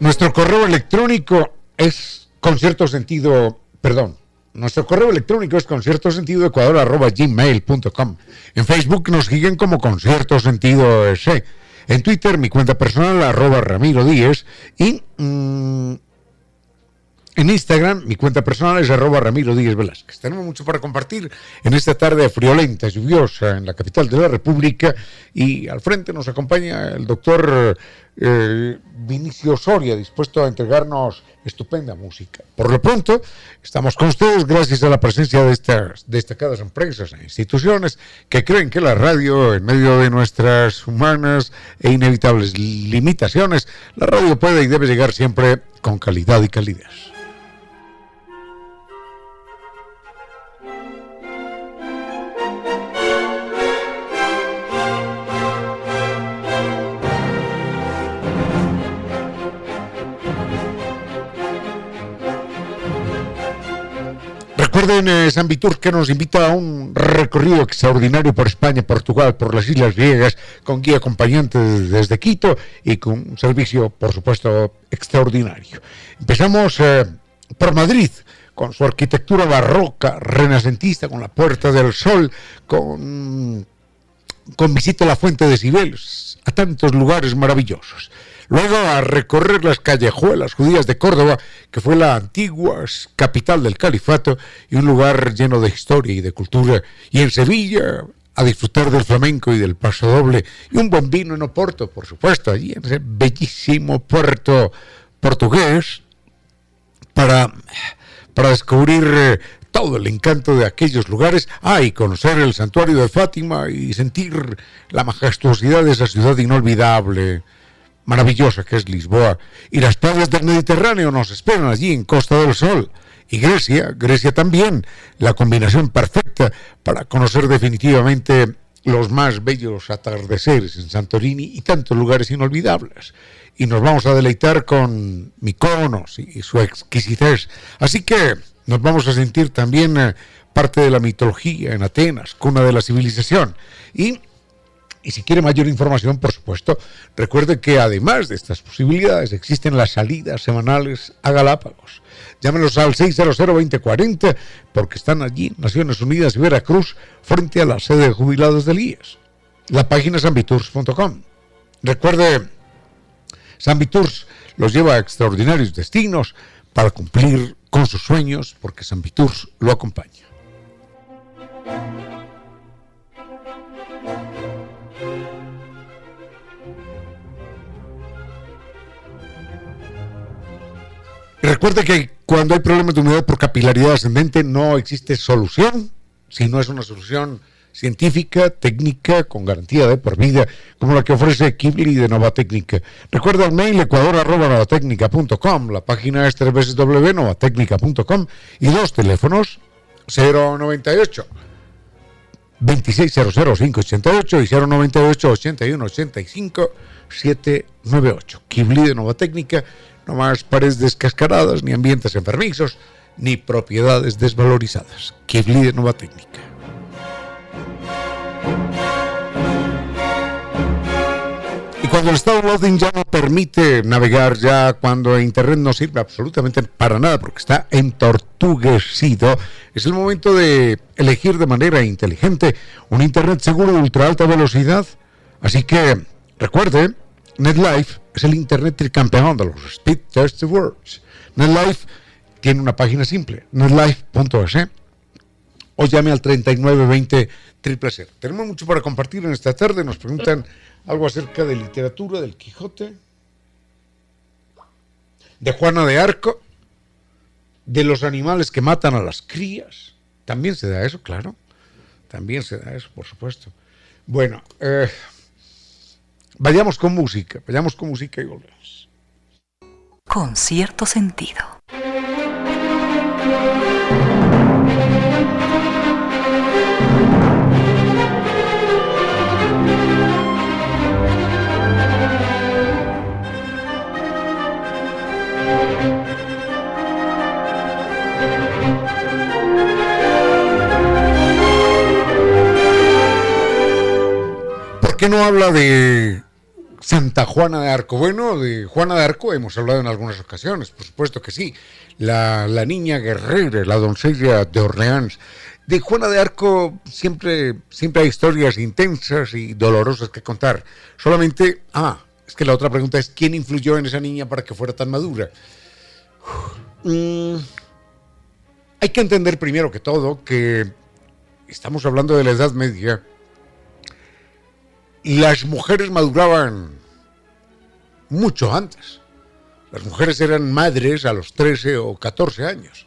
Nuestro correo electrónico es con cierto sentido, perdón, nuestro correo electrónico es con cierto sentido ecuador arroba gmail.com. En Facebook nos siguen como con cierto sentido ese. En Twitter mi cuenta personal arroba Ramiro Díez y mm, en Instagram, mi cuenta personal es arroba Ramiro Díez Velázquez. Tenemos mucho para compartir en esta tarde friolenta, lluviosa en la capital de la República y al frente nos acompaña el doctor eh, Vinicio Soria, dispuesto a entregarnos estupenda música. Por lo pronto, estamos con ustedes gracias a la presencia de estas destacadas empresas e instituciones que creen que la radio, en medio de nuestras humanas e inevitables limitaciones, la radio puede y debe llegar siempre con calidad y calidez. Recuerden eh, San Vitur que nos invita a un recorrido extraordinario por España, Portugal, por las Islas Griegas, con guía acompañante desde Quito y con un servicio, por supuesto, extraordinario. Empezamos eh, por Madrid con su arquitectura barroca, renacentista, con la Puerta del Sol, con, con visita a la Fuente de Cibeles, a tantos lugares maravillosos. Luego a recorrer las callejuelas judías de Córdoba, que fue la antigua capital del califato y un lugar lleno de historia y de cultura. Y en Sevilla a disfrutar del flamenco y del paso doble. Y un buen vino en Oporto, por supuesto, allí en ese bellísimo puerto portugués para, para descubrir eh, todo el encanto de aquellos lugares, ah, y conocer el santuario de Fátima y sentir la majestuosidad de esa ciudad inolvidable maravillosa que es Lisboa, y las playas del Mediterráneo nos esperan allí en Costa del Sol. Y Grecia, Grecia también, la combinación perfecta para conocer definitivamente los más bellos atardeceres en Santorini y tantos lugares inolvidables. Y nos vamos a deleitar con Mykonos y su exquisitez. Así que nos vamos a sentir también eh, parte de la mitología en Atenas, cuna de la civilización. Y y si quiere mayor información, por supuesto, recuerde que además de estas posibilidades existen las salidas semanales a Galápagos. Llámenos al 600-2040 porque están allí Naciones Unidas y Veracruz frente a la sede de jubilados del IES. La página es ambitours.com. Recuerde, Sambitours los lleva a extraordinarios destinos para cumplir con sus sueños porque Sambitours lo acompaña. Recuerde que cuando hay problemas de humedad por capilaridad ascendente no existe solución, si no es una solución científica, técnica, con garantía de por vida, como la que ofrece Kibli de Nova Técnica. Recuerda el mail ecuador.novatecnica.com, la página es www.novatecnica.com y dos teléfonos 098 2600588 y 098 8185 798. Kibli de Nova Técnica, no más paredes descascaradas, ni ambientes enfermizos, ni propiedades desvalorizadas. Kibli de Nova Técnica. cuando el estado loading ya no permite navegar, ya cuando Internet no sirve absolutamente para nada porque está entortuguecido, es el momento de elegir de manera inteligente un Internet seguro de ultra alta velocidad. Así que recuerde, NetLife es el Internet tricampeón de los Speed Test Words. NetLife tiene una página simple, netlife.es o llame al 3920 triple Tenemos mucho para compartir en esta tarde. Nos preguntan algo acerca de literatura del Quijote, de Juana de Arco, de los animales que matan a las crías. También se da eso, claro. También se da eso, por supuesto. Bueno, eh, vayamos con música, vayamos con música y volvemos. Con cierto sentido. qué no habla de Santa Juana de Arco? Bueno, de Juana de Arco hemos hablado en algunas ocasiones, por supuesto que sí. La, niña guerrera, la doncella de Orleans. De Juana de Arco siempre, siempre hay historias intensas y dolorosas que contar. Solamente, ah, es que la otra pregunta es, ¿quién influyó en esa niña para que fuera tan madura? Mm, hay que entender primero que todo que estamos hablando de la Edad Media las mujeres maduraban mucho antes. Las mujeres eran madres a los 13 o 14 años.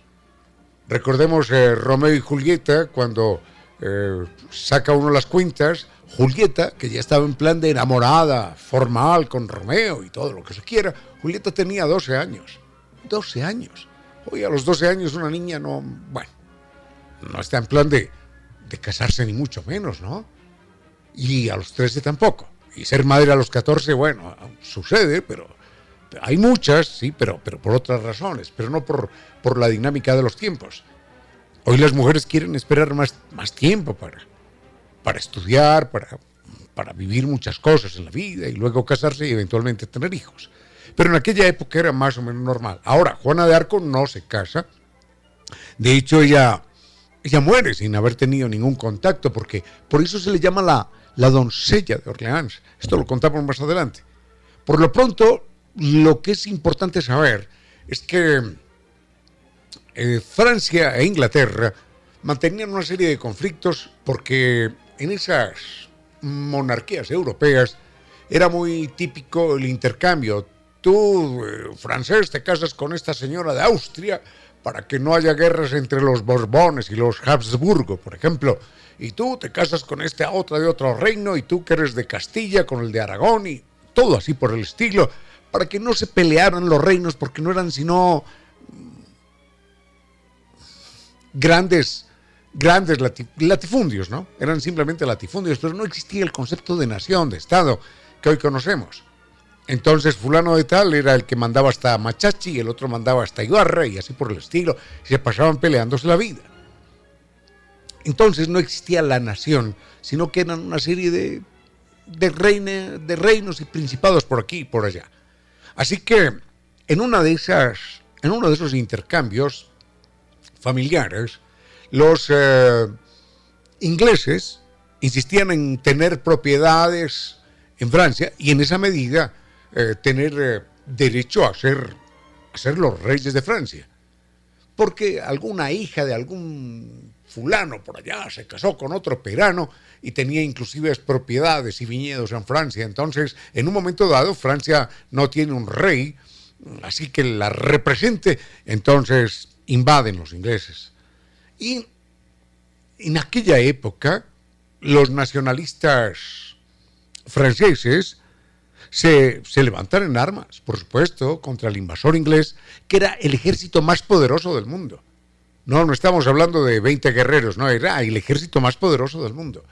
Recordemos eh, Romeo y Julieta, cuando eh, saca uno las cuentas, Julieta, que ya estaba en plan de enamorada, formal con Romeo y todo lo que se quiera, Julieta tenía 12 años. 12 años. Hoy a los 12 años una niña no, bueno, no está en plan de, de casarse ni mucho menos, ¿no? y a los 13 tampoco. Y ser madre a los 14, bueno, sucede, pero hay muchas, sí, pero, pero por otras razones, pero no por, por la dinámica de los tiempos. Hoy las mujeres quieren esperar más, más tiempo para, para estudiar, para, para vivir muchas cosas en la vida y luego casarse y eventualmente tener hijos. Pero en aquella época era más o menos normal. Ahora, Juana de Arco no se casa. De hecho, ella, ella muere sin haber tenido ningún contacto, porque por eso se le llama la, la doncella de Orleans. Esto lo contamos más adelante. Por lo pronto, lo que es importante saber es que eh, Francia e Inglaterra mantenían una serie de conflictos porque en esas monarquías europeas era muy típico el intercambio. Tú, eh, francés, te casas con esta señora de Austria para que no haya guerras entre los Borbones y los Habsburgo, por ejemplo y tú te casas con este otra de otro reino, y tú que eres de Castilla con el de Aragón, y todo así por el estilo, para que no se pelearan los reinos, porque no eran sino grandes, grandes latifundios, ¿no? Eran simplemente latifundios, pero no existía el concepto de nación, de Estado, que hoy conocemos. Entonces fulano de tal era el que mandaba hasta Machachi, y el otro mandaba hasta Ibarra, y así por el estilo, y se pasaban peleándose la vida. Entonces no existía la nación, sino que eran una serie de, de, reinos y principados por aquí y por allá. Así que en, una de esas, en uno de esos intercambios familiares, los eh, ingleses insistían en tener propiedades en Francia y en esa medida eh, tener eh, derecho a ser los reyes de Francia. Porque alguna hija de algún fulano por allá se casó con otro perano y tenía inclusive propiedades y viñedos en Francia. Entonces, en un momento dado, Francia no tiene un rey así que la represente, entonces invaden los ingleses. Y en aquella época, los nacionalistas franceses se, se, levantan en armas, por supuesto, contra el invasor inglés, que era el ejército más poderoso del mundo. No, no estamos hablando de 20 guerreros, no, era el ejército más poderoso del mundo.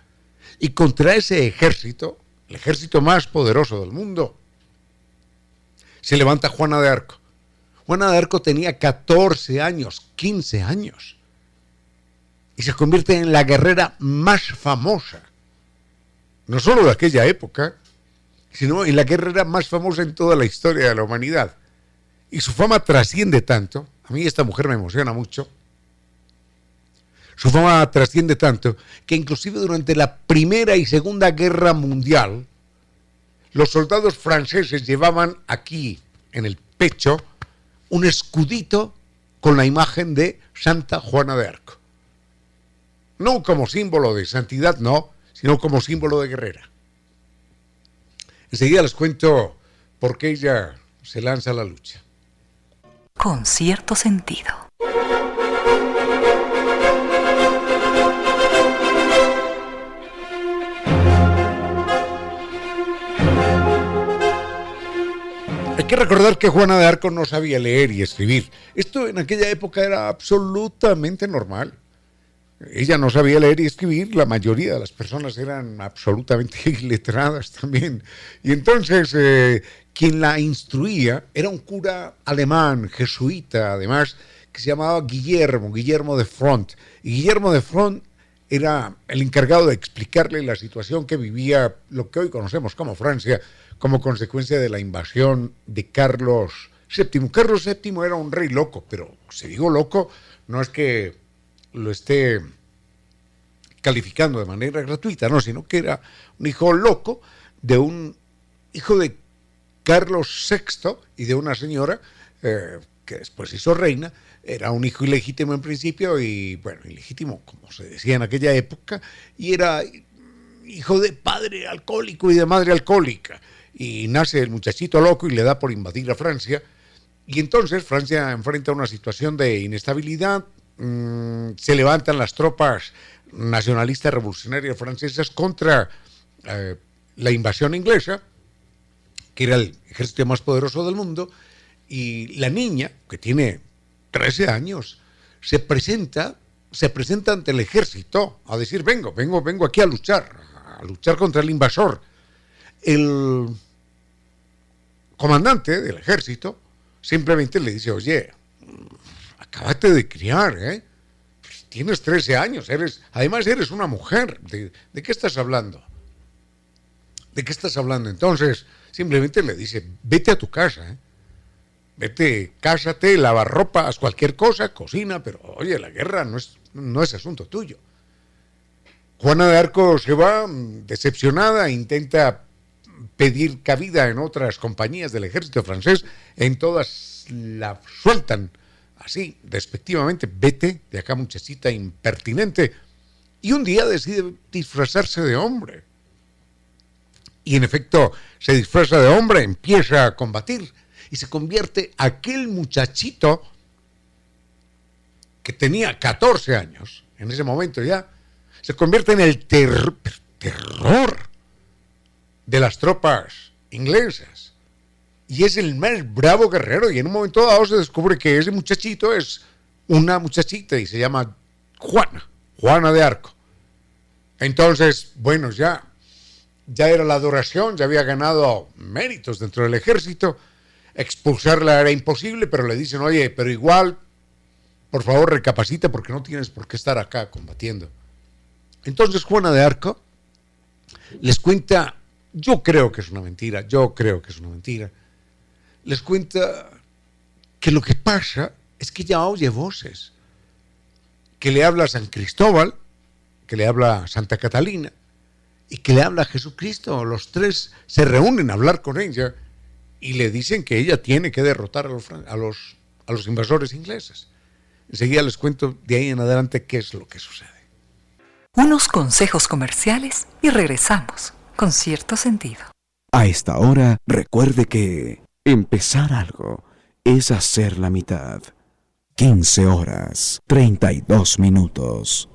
Y contra ese ejército, el ejército más poderoso del mundo, se levanta Juana de Arco. Juana de Arco tenía 14 años, 15 años. Y se convierte en la guerrera más famosa, no solo de aquella época, sino en la guerrera más famosa en toda la historia de la humanidad. Y su fama trasciende tanto, a mí esta mujer me emociona mucho, su fama trasciende tanto que inclusive durante la Primera y Segunda Guerra Mundial, los soldados franceses llevaban aquí, en el pecho, un escudito con la imagen de Santa Juana de Arco. No como símbolo de santidad, no, sino como símbolo de guerrera. Enseguida les cuento por qué ella se lanza a la lucha. Con cierto sentido. Que recordar que Juana de Arco no sabía leer y escribir. Esto en aquella época era absolutamente normal. Ella no sabía leer y escribir, la mayoría de las personas eran absolutamente iletradas también. Y entonces eh, quien la instruía era un cura alemán, jesuita además, que se llamaba Guillermo, Guillermo de Front. Y Guillermo de Front era el encargado de explicarle la situación que vivía lo que hoy conocemos como Francia, como consecuencia de la invasión de Carlos VII. Carlos VII era un rey loco, pero si digo loco, no es que lo esté calificando de manera gratuita, no, sino que era un hijo loco de un hijo de Carlos VI y de una señora eh, que después hizo reina, era un hijo ilegítimo en principio y, bueno, ilegítimo, como se decía en aquella época, y era hijo de padre alcohólico y de madre alcohólica y nace el muchachito loco y le da por invadir a Francia. Y entonces Francia enfrenta una situación de inestabilidad, mm, se levantan las tropas nacionalistas revolucionarias francesas contra eh, la invasión inglesa, que era el ejército más poderoso del mundo, y la niña, que tiene 13 años, se presenta, se presenta ante el ejército a decir, vengo, vengo, vengo aquí a luchar, a luchar contra el invasor el comandante del ejército simplemente le dice, oye, acabate de criar, ¿eh? Tienes 13 años, eres, además eres una mujer. ¿De, qué estás hablando? ¿De qué estás hablando? Entonces, simplemente le dice, vete a tu casa, ¿eh? Vete, cásate, lava ropa, haz cualquier cosa, cocina, pero oye, la guerra no es, no es asunto tuyo. Juana de Arco se va mm, decepcionada, intenta pedir cabida en otras compañías del ejército francés, en todas la sueltan así, despectivamente, vete de acá muchachita impertinente, y un día decide disfrazarse de hombre. Y en efecto, se disfraza de hombre, empieza a combatir y se convierte aquel muchachito que tenía 14 años, en ese momento ya, se convierte en el terror de las tropas inglesas. Y es el más bravo guerrero. Y en un momento dado se descubre que ese muchachito es una muchachita y se llama Juana, Juana de Arco. Entonces, bueno, ya, ya era la adoración, ya había ganado méritos dentro del ejército. Expulsarla era imposible, pero le dicen, oye, pero igual, por favor, recapacita porque no tienes por qué estar acá combatiendo. Entonces Juana de Arco les cuenta yo creo que es una mentira, yo creo que es una mentira, les cuenta que lo que pasa es que ella oye voces, que le habla a San Cristóbal, que le habla a Santa Catalina y que le habla a Jesucristo. Los tres se reúnen a hablar con ella y le dicen que ella tiene que derrotar a los, a los, a los invasores ingleses. Enseguida les cuento de ahí en adelante qué es lo que sucede. Unos consejos comerciales y regresamos con cierto sentido. A esta hora, recuerde que empezar algo es hacer la mitad. 15 horas, 32 minutos.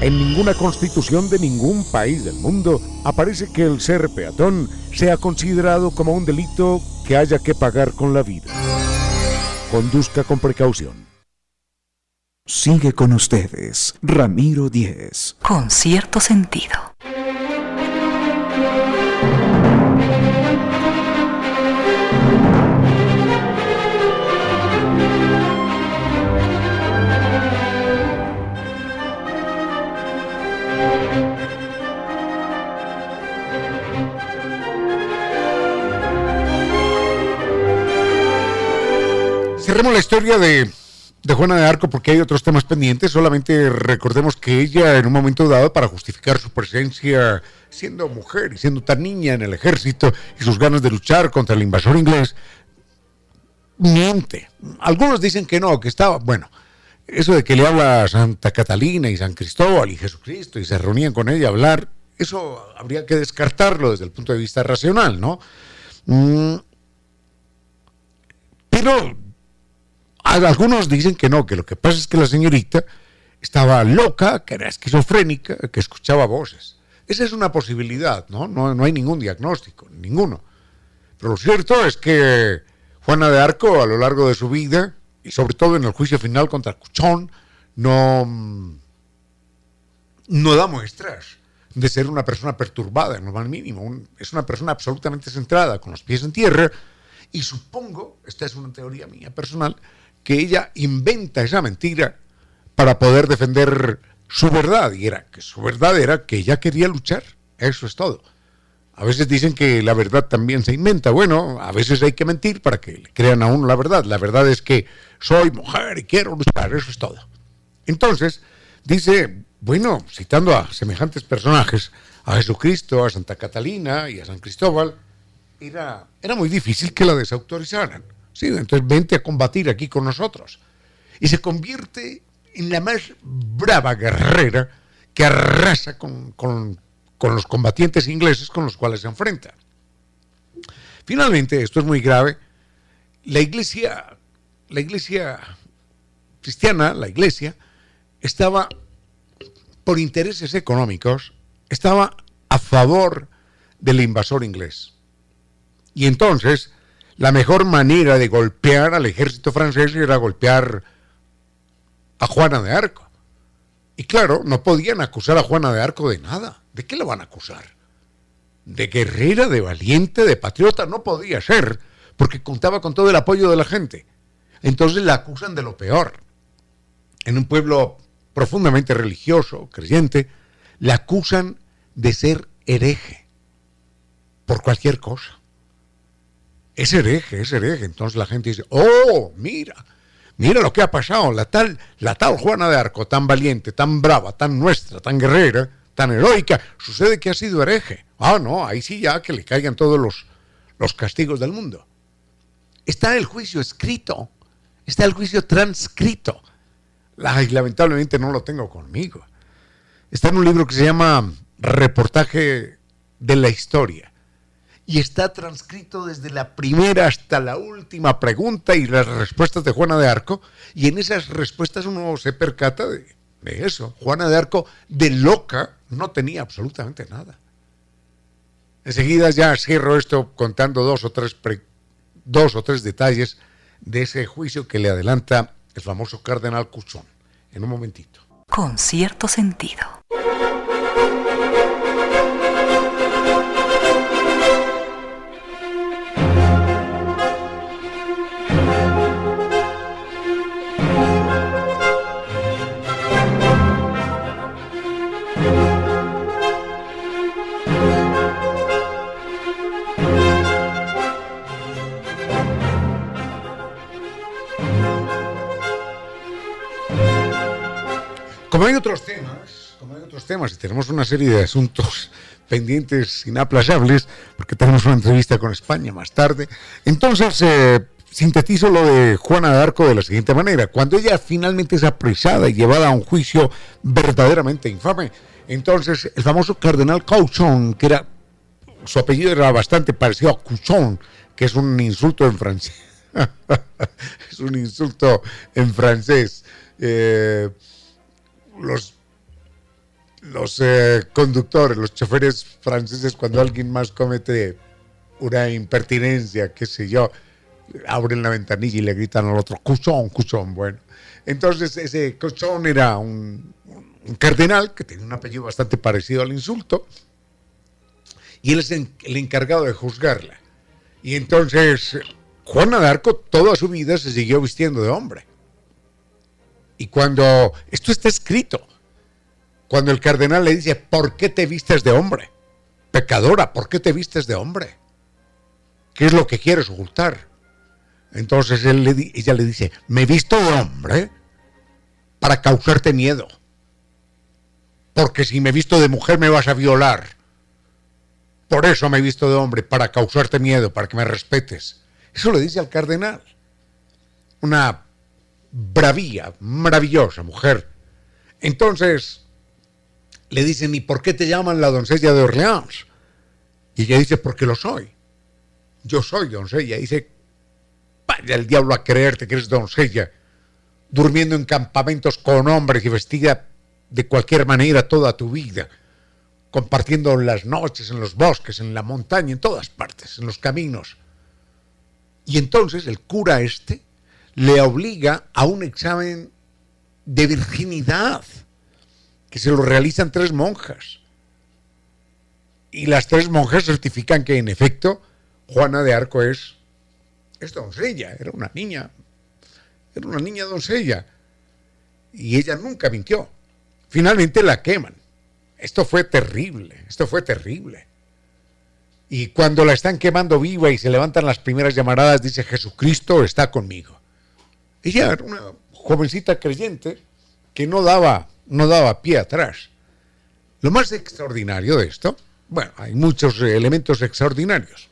En ninguna constitución de ningún país del mundo aparece que el ser peatón sea considerado como un delito que haya que pagar con la vida. Conduzca con precaución. Sigue con ustedes, Ramiro Díez. Con cierto sentido. Cerremos la historia de, Juana de Arco porque hay otros temas pendientes. Solamente recordemos que ella en un momento dado, para justificar su presencia siendo mujer y siendo tan niña en el ejército y sus ganas de luchar contra el invasor inglés, miente. Algunos dicen que no, que estaba, bueno, eso de que le habla a Santa Catalina y San Cristóbal y Jesucristo y se reunían con ella a hablar, eso habría que descartarlo desde el punto de vista racional, ¿no? Mm, pero algunos dicen que no, que lo que pasa es que la señorita estaba loca, que era esquizofrénica, que escuchaba voces. Esa es una posibilidad, ¿no? No, no hay ningún diagnóstico, ninguno. Pero lo cierto es que Juana de Arco, a lo largo de su vida, y sobre todo en el juicio final contra Cuchón, no, no da muestras de ser una persona perturbada en lo más mínimo. es una persona absolutamente centrada, con los pies en tierra, y supongo, esta es una teoría mía personal, que ella inventa esa mentira para poder defender su verdad. Y era que su verdad era que ella quería luchar. Eso es todo. A veces dicen que la verdad también se inventa. Bueno, a veces hay que mentir para que crean a uno la verdad. La verdad es que soy mujer y quiero luchar. Eso es todo. Entonces, dice, bueno, citando a semejantes personajes, a Jesucristo, a Santa Catalina y a San Cristóbal, era, era muy difícil que la desautorizaran. Sí, entonces vente a combatir aquí con nosotros. Y se convierte en la más brava guerrera que arrasa con, los combatientes ingleses con los cuales se enfrenta. Finalmente, esto es muy grave, la iglesia, la iglesia cristiana, la iglesia, estaba, por intereses económicos, estaba a favor del invasor inglés. Y entonces la mejor manera de golpear al ejército francés era golpear a Juana de Arco. Y claro, no podían acusar a Juana de Arco de nada. ¿De qué la van a acusar? De guerrera, de valiente, de patriota. No podía ser, porque contaba con todo el apoyo de la gente. Entonces la acusan de lo peor. En un pueblo profundamente religioso, creyente, la acusan de ser hereje por cualquier cosa es hereje, es hereje. Entonces la gente dice, oh, mira, mira lo que ha pasado. La tal, la tal Juana de Arco, tan valiente, tan brava, tan nuestra, tan guerrera, tan heroica, sucede que ha sido hereje. Ah, no, ahí sí ya que le caigan todos los, los castigos del mundo. Está el juicio escrito, está el juicio transcrito. Ay, lamentablemente no lo tengo conmigo. Está en un libro que se llama Reportaje de la Historia y está transcrito desde la primera hasta la última pregunta y las respuestas de Juana de Arco, y en esas respuestas uno se percata de, eso. Juana de Arco, de loca, no tenía absolutamente nada. Enseguida ya cierro esto contando dos o tres, dos o tres detalles de ese juicio que le adelanta el famoso cardenal Cuchón. En un momentito. Con cierto sentido. Hay otros temas, como hay otros temas y tenemos una serie de asuntos pendientes inaplazables, porque tenemos una entrevista con España más tarde, entonces eh, sintetizo lo de Juana de Arco de la siguiente manera. Cuando ella finalmente es apresada y llevada a un juicio verdaderamente infame, entonces el famoso cardenal Cauchon, que era, su apellido era bastante parecido a Cuchón, que es un insulto en francés. es un insulto en francés. Eh, los los eh, conductores, los choferes franceses, cuando alguien más comete una impertinencia, qué sé yo, abren la ventanilla y le gritan al otro, cuchón, cuchón. Bueno, entonces ese cuchón era un, un cardenal que tenía un apellido bastante parecido al insulto y él es el encargado de juzgarla. Y entonces Juana de Arco toda su vida se siguió vistiendo de hombre. Y cuando esto está escrito, cuando el cardenal le dice, ¿por qué te vistes de hombre? Pecadora, ¿por qué te vistes de hombre? ¿Qué es lo que quieres ocultar? Entonces él ella le dice, me he visto de hombre para causarte miedo. Porque si me visto de mujer me vas a violar. Por eso me he visto de hombre, para causarte miedo, para que me respetes. Eso le dice al cardenal. Una bravía, maravillosa mujer. Entonces, le dicen, ¿y por qué te llaman la doncella de Orleans? Y ella dice, porque lo soy. Yo soy doncella. Dice, vaya el diablo a creerte que eres doncella, durmiendo en campamentos con hombres y vestida de cualquier manera toda tu vida, compartiendo las noches en los bosques, en la montaña, en todas partes, en los caminos. Y entonces el cura este le obliga a un examen de virginidad que se lo realizan tres monjas. Y las tres monjas certifican que en efecto Juana de Arco es, es doncella, era una niña, era una niña doncella. Y ella nunca mintió. Finalmente la queman. Esto fue terrible, esto fue terrible. Y cuando la están quemando viva y se levantan las primeras llamaradas, dice Jesucristo está conmigo. Ella era una jovencita creyente que no daba no daba pie atrás. Lo más extraordinario de esto, bueno, hay muchos elementos extraordinarios.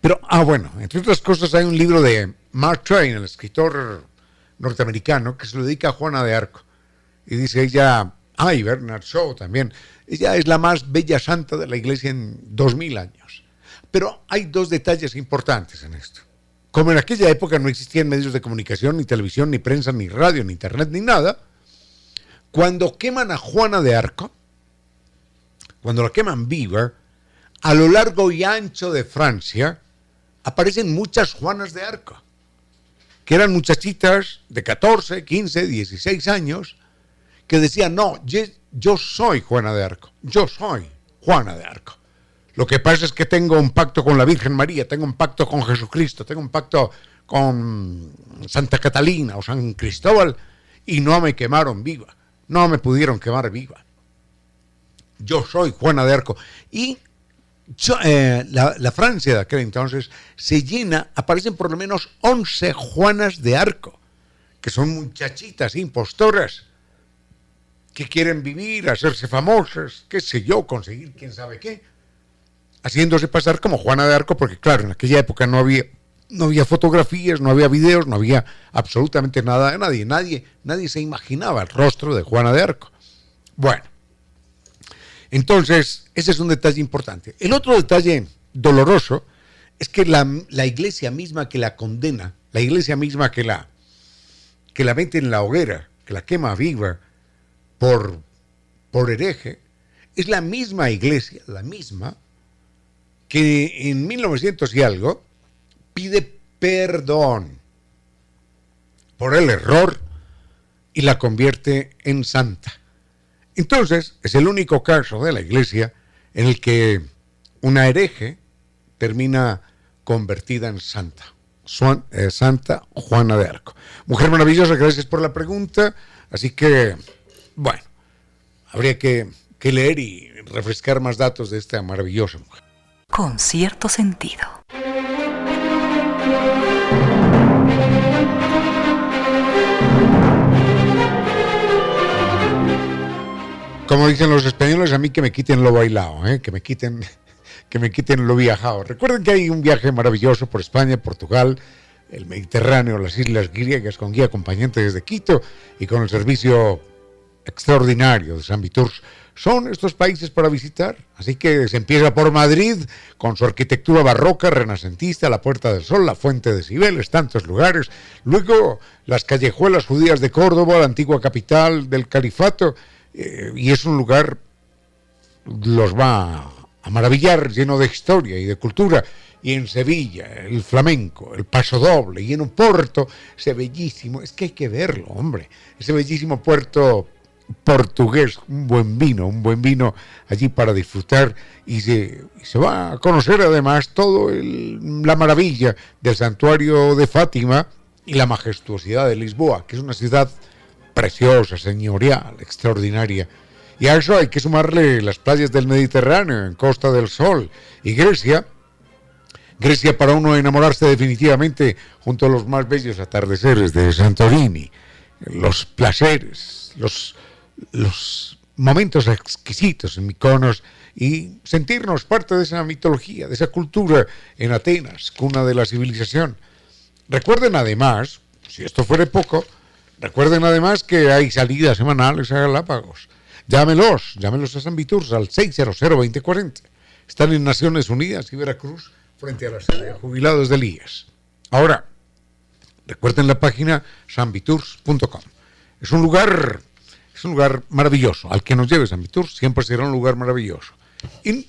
Pero, ah, bueno, entre otras cosas hay un libro de Mark Twain, el escritor norteamericano, que se lo dedica a Juana de Arco. Y dice ella, ah, y Bernard Shaw también, ella es la más bella santa de la iglesia en dos mil años. Pero hay dos detalles importantes en esto. Como en aquella época no existían medios de comunicación, ni televisión, ni prensa, ni radio, ni internet, ni nada, cuando queman a Juana de Arco, cuando la queman viva, a lo largo y ancho de Francia aparecen muchas Juanas de Arco, que eran muchachitas de 14, 15, 16 años, que decían, no, yo, soy Juana de Arco, yo soy Juana de Arco. Lo que pasa es que tengo un pacto con la Virgen María, tengo un pacto con Jesucristo, tengo un pacto con Santa Catalina o San Cristóbal y no me quemaron viva no me pudieron quemar viva. Yo soy Juana de Arco. Y eh, la, Francia de aquel entonces se llena, aparecen por lo menos 11 Juanas de Arco, que son muchachitas impostoras que quieren vivir, hacerse famosas, qué sé yo, conseguir quién sabe qué, haciéndose pasar como Juana de Arco, porque claro, en aquella época no había no había fotografías, no había videos, no había absolutamente nada de nadie. Nadie, nadie se imaginaba el rostro de Juana de Arco. Bueno, entonces, ese es un detalle importante. El otro detalle doloroso es que la, iglesia misma que la condena, la iglesia misma que la, que la mete en la hoguera, que la quema viva por, por hereje, es la misma iglesia, la misma, que en 1900 y algo pide perdón por el error y la convierte en santa. Entonces, es el único caso de la iglesia en el que una hereje termina convertida en santa. Eh, santa Juana de Arco. Mujer maravillosa, gracias por la pregunta. Así que, bueno, habría que, que leer y refrescar más datos de esta maravillosa mujer. Con cierto sentido. Como dicen los españoles, a mí que me quiten lo bailado, ¿eh? que me quiten que me quiten lo viajado. Recuerden que hay un viaje maravilloso por España, Portugal, el Mediterráneo, las islas griegas con guía acompañante desde Quito y con el servicio extraordinario de San Viturs son estos países para visitar. Así que se empieza por Madrid, con su arquitectura barroca, renacentista, la Puerta del Sol, la Fuente de Cibeles, tantos lugares. Luego las callejuelas judías de Córdoba, la antigua capital del califato. Eh, y es un lugar, los va a maravillar, lleno de historia y de cultura. Y en Sevilla, el flamenco, el paso doble, y en un puerto, ese bellísimo, es que hay que verlo, hombre, ese bellísimo puerto portugués, un buen vino, un buen vino allí para disfrutar y se, se va a conocer además todo la maravilla del santuario de Fátima y la majestuosidad de Lisboa, que es una ciudad preciosa, señorial, extraordinaria. Y a eso hay que sumarle las playas del Mediterráneo, en Costa del Sol y Grecia. Grecia para uno enamorarse definitivamente junto a los más bellos atardeceres de Santorini, los placeres, los los momentos exquisitos en Miconos y sentirnos parte de esa mitología, de esa cultura en Atenas, cuna de la civilización. Recuerden además, si esto fuera poco, recuerden además que hay salidas semanales a Galápagos. Llámelos, llámelos a San Viturs al 600-2040. Están en Naciones Unidas y Veracruz frente a la sede de jubilados del IES. Ahora, recuerden la página sanviturs.com. Es un lugar es un lugar maravilloso. Al que nos lleve San Vitur siempre será un lugar maravilloso. Y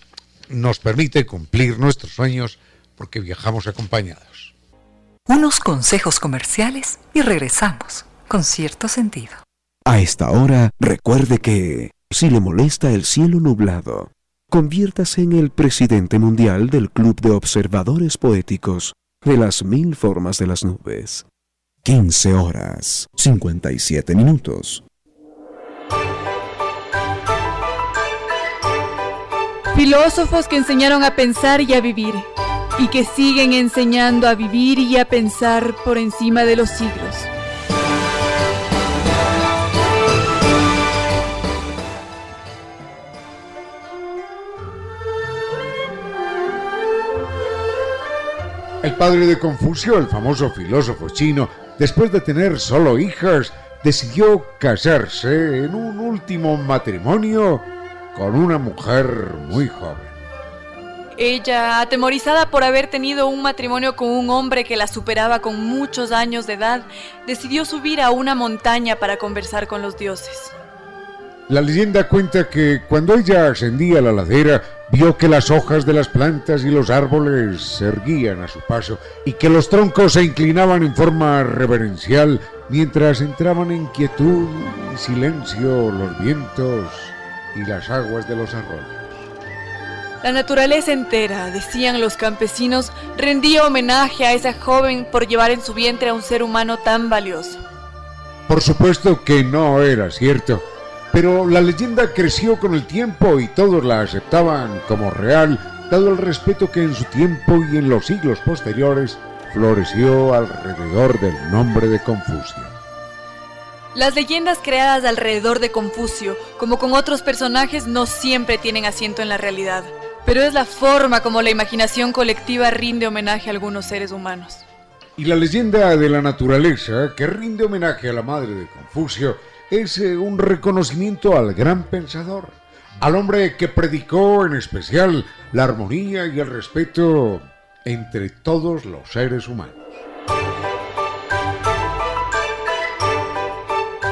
nos permite cumplir nuestros sueños porque viajamos acompañados. Unos consejos comerciales y regresamos con cierto sentido. A esta hora, recuerde que si le molesta el cielo nublado, conviértase en el presidente mundial del Club de Observadores Poéticos de las Mil Formas de las Nubes. 15 horas, 57 minutos. Filósofos que enseñaron a pensar y a vivir, y que siguen enseñando a vivir y a pensar por encima de los siglos. El padre de Confucio, el famoso filósofo chino, después de tener solo hijas, decidió casarse en un último matrimonio con una mujer muy joven. Ella, atemorizada por haber tenido un matrimonio con un hombre que la superaba con muchos años de edad, decidió subir a una montaña para conversar con los dioses. La leyenda cuenta que cuando ella ascendía a la ladera, vio que las hojas de las plantas y los árboles se erguían a su paso y que los troncos se inclinaban en forma reverencial mientras entraban en quietud y silencio los vientos y las aguas de los arroyos. La naturaleza entera, decían los campesinos, rendía homenaje a esa joven por llevar en su vientre a un ser humano tan valioso. Por supuesto que no era cierto, pero la leyenda creció con el tiempo y todos la aceptaban como real, dado el respeto que en su tiempo y en los siglos posteriores floreció alrededor del nombre de Confucio. Las leyendas creadas alrededor de Confucio, como con otros personajes, no siempre tienen asiento en la realidad, pero es la forma como la imaginación colectiva rinde homenaje a algunos seres humanos. Y la leyenda de la naturaleza, que rinde homenaje a la madre de Confucio, es eh, un reconocimiento al gran pensador, al hombre que predicó en especial la armonía y el respeto entre todos los seres humanos.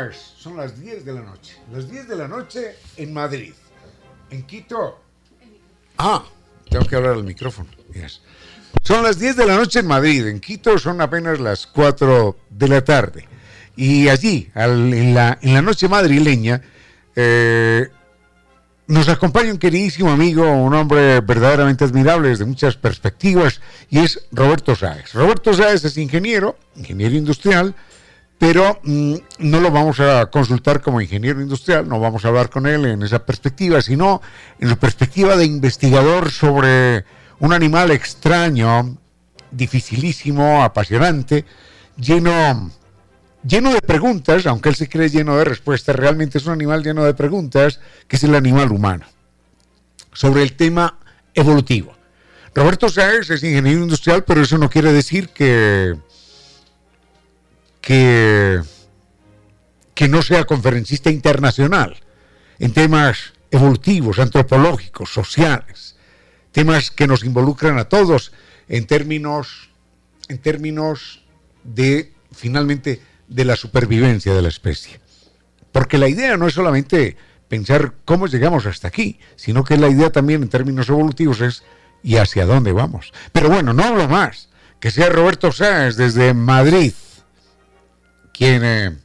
Son las, son las 10 de la noche. Las 10 de la noche en Madrid. En Quito. Ah, tengo que hablar al micrófono. Son las 10 de la noche en Madrid. En Quito son apenas las 4 de la tarde. Y allí, en, la, en, la, noche madrileña, eh, nos acompaña un queridísimo amigo, un hombre verdaderamente admirable desde muchas perspectivas, y es Roberto Sáez. Roberto Sáez es ingeniero, ingeniero industrial, pero mm, no lo vamos a consultar como ingeniero industrial, no vamos a hablar con él en esa perspectiva, sino en la perspectiva de investigador sobre un animal extraño, dificilísimo, apasionante, lleno, lleno de preguntas, aunque él se cree lleno de respuestas, realmente es un animal lleno de preguntas, que es el animal humano, sobre el tema evolutivo. Roberto Sáez es ingeniero industrial, pero eso no quiere decir que que, que no sea conferencista internacional en temas evolutivos, antropológicos, sociales, temas que nos involucran a todos en términos, en términos de, finalmente, de la supervivencia de la especie. Porque la idea no es solamente pensar cómo llegamos hasta aquí, sino que la idea también en términos evolutivos es y hacia dónde vamos. Pero bueno, no hablo más. Que sea Roberto Sáenz desde Madrid, quien,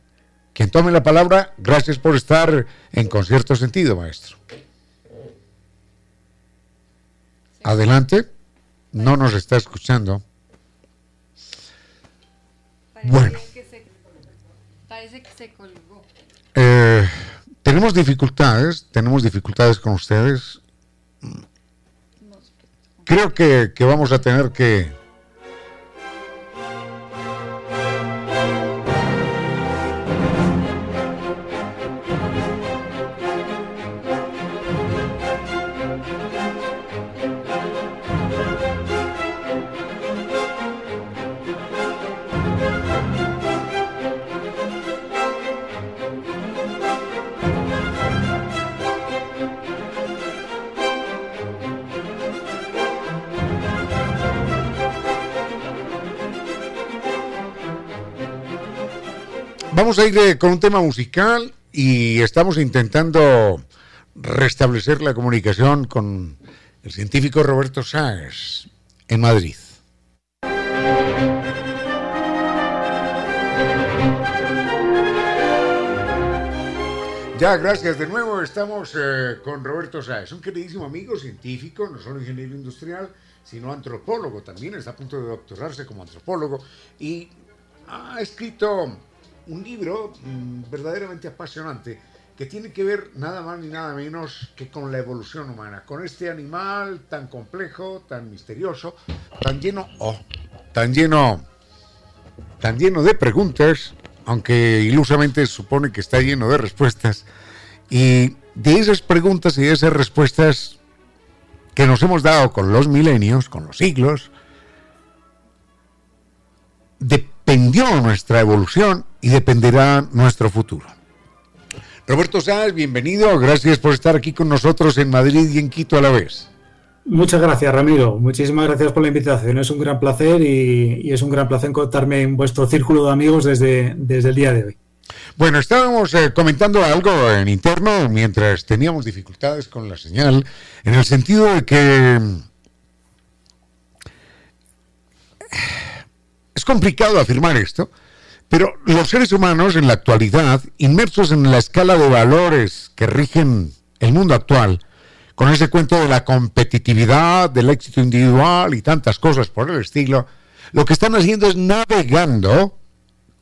quien tome la palabra. Gracias por estar en concierto sentido, maestro. Adelante. No nos está escuchando. bueno. parece que se colgó. Eh, tenemos dificultades, tenemos dificultades con ustedes. Creo que vamos a tener que con un tema musical y estamos intentando restablecer la comunicación con el científico Roberto Sáez en Madrid. Ya, gracias. De nuevo estamos eh, con Roberto Sáez, un queridísimo amigo científico, no solo ingeniero industrial, sino antropólogo también. Está a punto de doctorarse como antropólogo y ha escrito un libro mm, verdaderamente apasionante que tiene que ver nada más ni nada menos que con la evolución humana, con este animal tan complejo, tan misterioso, tan lleno, oh, tan lleno, tan lleno de preguntas, aunque ilusamente supone que está lleno de respuestas, y de esas preguntas y de esas respuestas que nos hemos dado con los milenios, con los siglos, dependió nuestra evolución y dependerá nuestro futuro. Roberto Sáenz, bienvenido, gracias por estar aquí con nosotros en Madrid y en Quito a la vez. Muchas gracias, Ramiro. Muchísimas gracias por la invitación. Es un gran placer y, es un gran placer contarme en vuestro círculo de amigos desde, desde el día de hoy. Bueno, estábamos eh, comentando algo en interno mientras teníamos dificultades con la señal, en el sentido de que es complicado afirmar esto, pero los seres humanos en la actualidad, inmersos en la escala de valores que rigen el mundo actual, con ese cuento de la competitividad, del éxito individual y tantas cosas por el estilo, lo que están haciendo es navegando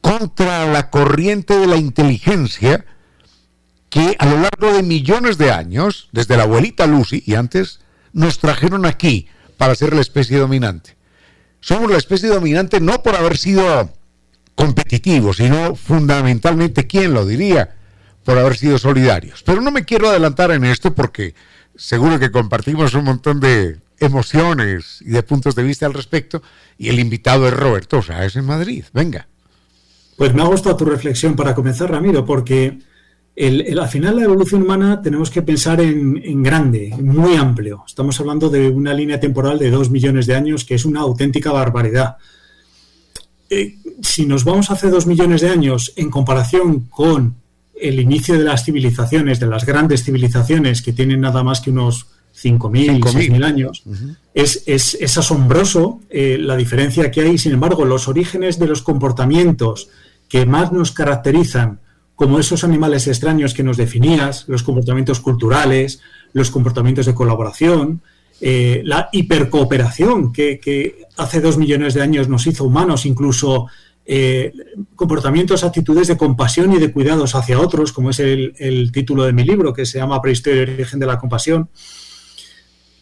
contra la corriente de la inteligencia que a lo largo de millones de años, desde la abuelita Lucy y antes, nos trajeron aquí para ser la especie dominante. Somos la especie dominante no por haber sido competitivos, sino fundamentalmente, ¿quién lo diría? Por haber sido solidarios. Pero no me quiero adelantar en esto porque seguro que compartimos un montón de emociones y de puntos de vista al respecto y el invitado es Roberto es en Madrid. Venga. Pues me ha gustado tu reflexión para comenzar, Ramiro, porque el, al final la evolución humana tenemos que pensar en, en, grande, muy amplio. Estamos hablando de una línea temporal de dos millones de años, que es una auténtica barbaridad. Eh, si nos vamos hace dos millones de años en comparación con el inicio de las civilizaciones, de las grandes civilizaciones que tienen nada más que unos 5.000, 6.000 años, es, es, asombroso eh, la diferencia que hay. Sin embargo, los orígenes de los comportamientos que más nos caracterizan como esos animales extraños que nos definías, los comportamientos culturales, los comportamientos de colaboración, eh, la hipercooperación que, que, hace dos millones de años nos hizo humanos, incluso eh, comportamientos, actitudes de compasión y de cuidados hacia otros, como es el, título de mi libro, que se llama Prehistoria y origen de la compasión.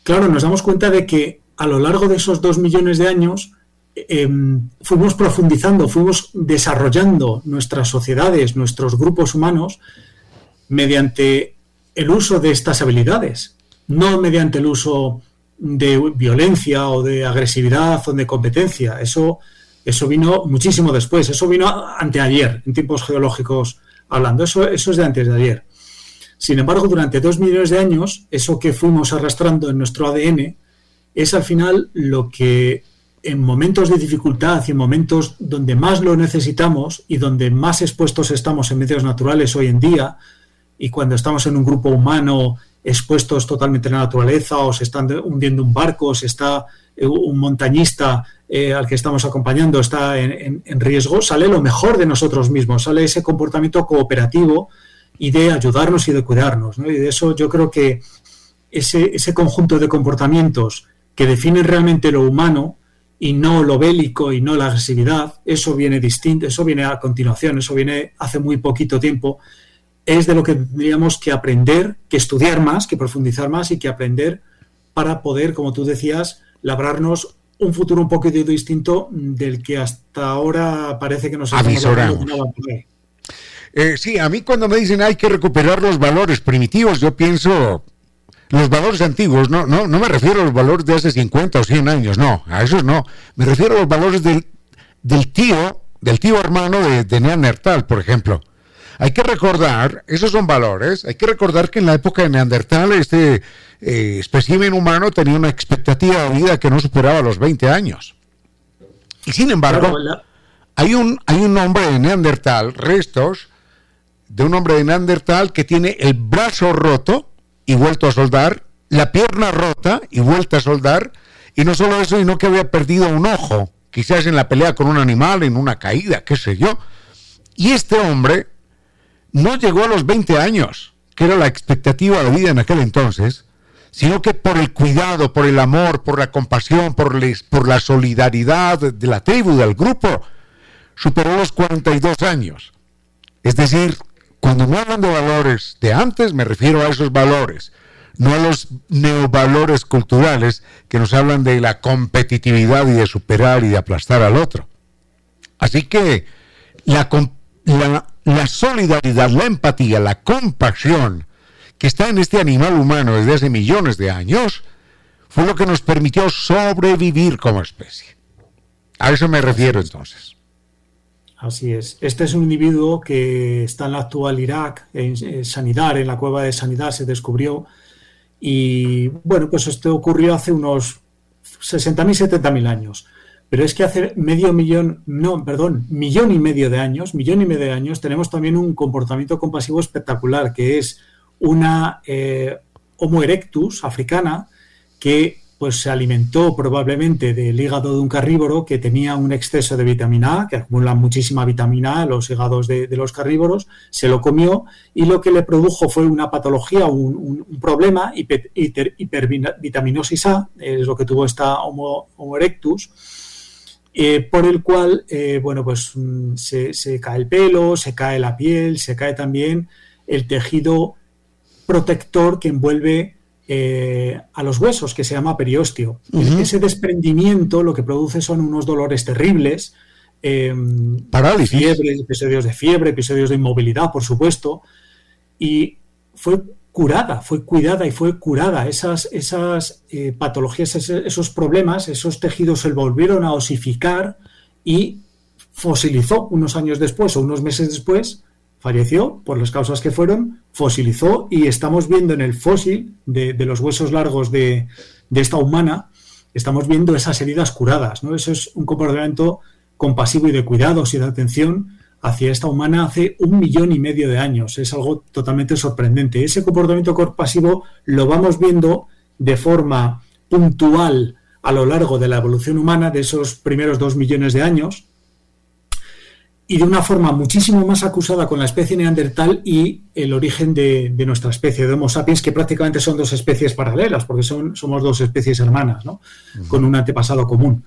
Claro, nos damos cuenta de que a lo largo de esos dos millones de años em, fuimos profundizando, fuimos desarrollando nuestras sociedades, nuestros grupos humanos, mediante el uso de estas habilidades, no mediante el uso de violencia o de agresividad o de competencia. Eso, eso vino muchísimo después, eso vino anteayer, en tiempos geológicos hablando, eso, eso es de antes de ayer. Sin embargo, durante dos millones de años, eso que fuimos arrastrando en nuestro ADN es al final lo que en momentos de dificultad y en momentos donde más lo necesitamos y donde más expuestos estamos en medios naturales hoy en día, y cuando estamos en un grupo humano expuestos totalmente a la naturaleza o se están hundiendo un barco, o se está eh, un montañista eh, al que estamos acompañando está en, riesgo, sale lo mejor de nosotros mismos, sale ese comportamiento cooperativo y de ayudarnos y de cuidarnos. Y de eso yo creo que ese, ese conjunto de comportamientos que definen realmente lo humano y no lo bélico y no la agresividad, eso viene distinto, eso viene a continuación, eso viene hace muy poquito tiempo es de lo que tendríamos que aprender, que estudiar más, que profundizar más y que aprender para poder, como tú decías, labrarnos un futuro un poquito distinto del que hasta ahora parece que nos avisoramos. Eh, sí, a mí cuando me dicen hay que recuperar los valores primitivos, yo pienso los valores antiguos, no, no, no me refiero a los valores de hace 50 o 100 años, no, a esos no. Me refiero a los valores del, del tío, del tío hermano de, de Neandertal, por ejemplo. Hay que recordar, esos son valores, hay que recordar que en la época de Neandertal este eh, espécimen humano tenía una expectativa de vida que no superaba los 20 años. Y sin embargo, hay un, hay un hombre de Neandertal, restos de un hombre de Neandertal que tiene el brazo roto y vuelto a soldar, la pierna rota y vuelta a soldar, y no solo eso, sino que había perdido un ojo, quizás en la pelea con un animal, en una caída, qué sé yo. Y este hombre no llegó a los 20 años, que era la expectativa de vida en aquel entonces, sino que por el cuidado, por el amor, por la compasión, por, por la solidaridad de la tribu, del grupo, superó los 42 años. Es decir, cuando me hablan de valores de antes, me refiero a esos valores, no a los neovalores culturales que nos hablan de la competitividad y de superar y de aplastar al otro. Así que la, la la solidaridad, la empatía, la compasión que está en este animal humano desde hace millones de años, fue lo que nos permitió sobrevivir como especie. A eso me refiero entonces. Así es. Este es un individuo que está en la actual Irak, en, Sanidad, en la cueva de Sanidad se descubrió. Y bueno, pues esto ocurrió hace unos 60.000, 70.000 años. Pero es que hace medio millón, no, perdón, millón y medio de años, millón y medio de años, tenemos también un comportamiento compasivo espectacular, que es una eh, Homo erectus africana que pues se alimentó probablemente del hígado de un carnívoro que tenía un exceso de vitamina A, que acumula muchísima vitamina A los hígados de, los carnívoros, se lo comió y lo que le produjo fue una patología, un, problema, hipervitaminosis A, es lo que tuvo esta Homo erectus, eh, por el cual, eh, bueno, pues mm, se, cae el pelo, se cae la piel, se cae también el tejido protector que envuelve eh, a los huesos, que se llama periósteo. Ese desprendimiento lo que produce son unos dolores terribles, em, Parálisis. episodios de fiebre, episodios de inmovilidad, por supuesto, y fue curada, fue cuidada y fue curada. Esas, esas eh, patologías, esos problemas, esos tejidos se volvieron a osificar y fosilizó unos años después o unos meses después, falleció por las causas que fueron, fosilizó y estamos viendo en el fósil de, los huesos largos de, de, esta humana, estamos viendo esas heridas curadas. ¿no? Eso es un comportamiento compasivo y de cuidados y de atención hacia esta humana hace un millón y medio de años. Es algo totalmente sorprendente. Ese comportamiento compasivo lo vamos viendo de forma puntual a lo largo de la evolución humana de esos primeros dos millones de años y de una forma muchísimo más acusada con la especie neandertal y el origen de, nuestra especie, de Homo sapiens, que prácticamente son dos especies paralelas, porque son, somos dos especies hermanas, ¿no? con un antepasado común.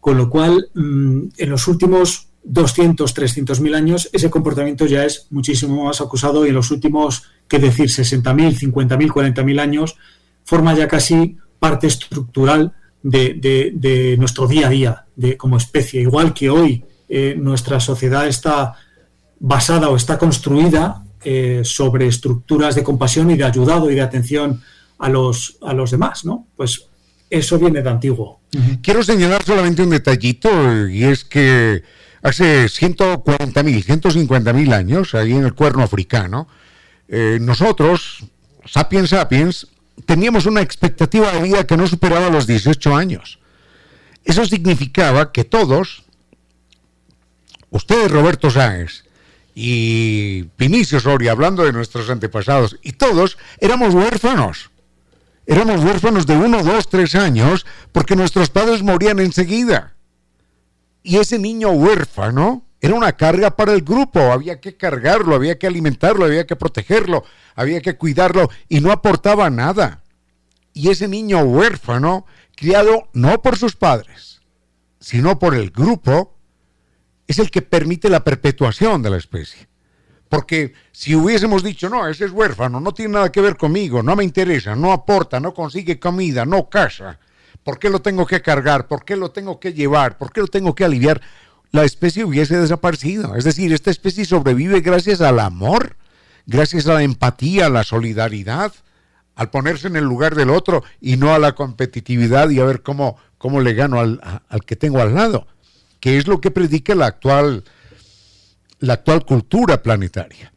Con lo cual, mm, en los últimos 200, 300 mil años, ese comportamiento ya es muchísimo más acusado y en los últimos, qué decir, 60 mil, 50 mil, 40 mil años, forma ya casi parte estructural de, nuestro día a día de, como especie. Igual que hoy eh, nuestra sociedad está basada o está construida eh, sobre estructuras de compasión y de ayudado y de atención a los, a los demás, ¿no? Pues eso viene de antiguo. Quiero señalar solamente un detallito y es que hace 140.000, 150.000 años, ahí en el cuerno africano, eh, nosotros, sapiens sapiens, teníamos una expectativa de vida que no superaba los 18 años. Eso significaba que todos, ustedes Roberto Sáenz y Vinicio Soria, hablando de nuestros antepasados, y todos éramos huérfanos. Éramos huérfanos de uno, dos, tres años porque nuestros padres morían enseguida. Y ese niño huérfano era una carga para el grupo, había que cargarlo, había que alimentarlo, había que protegerlo, había que cuidarlo y no aportaba nada. Y ese niño huérfano, criado no por sus padres, sino por el grupo, es el que permite la perpetuación de la especie. Porque si hubiésemos dicho, no, ese es huérfano, no tiene nada que ver conmigo, no me interesa, no aporta, no consigue comida, no casa, ¿por qué lo tengo que cargar? ¿Por qué lo tengo que llevar? ¿Por qué lo tengo que aliviar? La especie hubiese desaparecido. Es decir, esta especie sobrevive gracias al amor, gracias a la empatía, a la solidaridad, al ponerse en el lugar del otro y no a la competitividad y a ver cómo, cómo le gano al, al que tengo al lado, que es lo que predica la actual la actual cultura planetaria.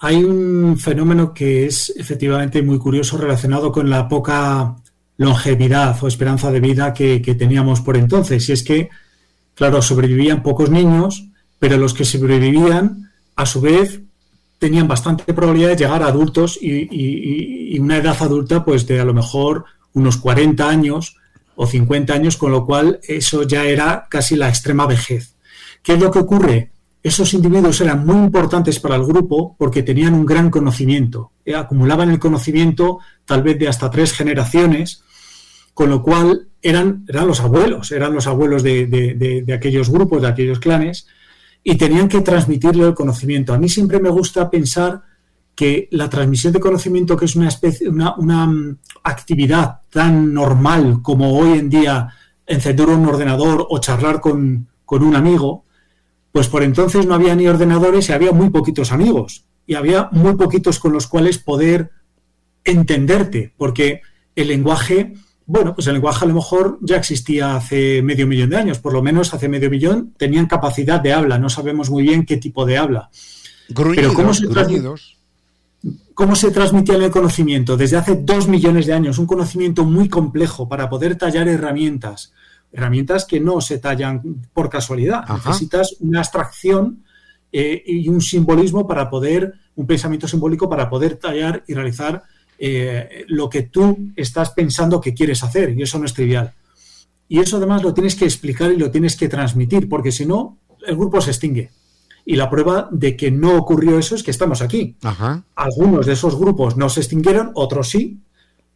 Hay un fenómeno que es efectivamente muy curioso relacionado con la poca longevidad o esperanza de vida que, teníamos por entonces. Y es que, claro, sobrevivían pocos niños, pero los que sobrevivían, a su vez, tenían bastante probabilidad de llegar a adultos y, y, una edad adulta, pues de a lo mejor unos 40 años o 50 años, con lo cual eso ya era casi la extrema vejez. ¿Qué es lo que ocurre? Esos individuos eran muy importantes para el grupo porque tenían un gran conocimiento, eh, acumulaban el conocimiento tal vez de hasta tres generaciones, con lo cual eran, eran los abuelos, eran los abuelos de, aquellos grupos, de aquellos clanes, y tenían que transmitirle el conocimiento. A mí siempre me gusta pensar que la transmisión de conocimiento, que es una, especie, una, una mm, actividad tan normal como hoy en día encender un ordenador o charlar con, con un amigo, pues por entonces no había ni ordenadores y había muy poquitos amigos y había muy poquitos con los cuales poder entenderte, porque el lenguaje, bueno, pues el lenguaje a lo mejor ya existía hace medio millón de años, por lo menos hace medio millón tenían capacidad de habla, no sabemos muy bien qué tipo de habla. Pero ¿cómo se, ¿cómo se transmitía el conocimiento? Desde hace dos millones de años, un conocimiento muy complejo para poder tallar herramientas, herramientas que no se tallan por casualidad. Necesitas una abstracción eh, y un simbolismo para poder, un pensamiento simbólico para poder tallar y realizar eh, lo que tú estás pensando que quieres hacer, y eso no es trivial. Y eso además lo tienes que explicar y lo tienes que transmitir, porque si no, el grupo se extingue. Y la prueba de que no ocurrió eso es que estamos aquí. Algunos de esos grupos no se extinguieron, otros sí,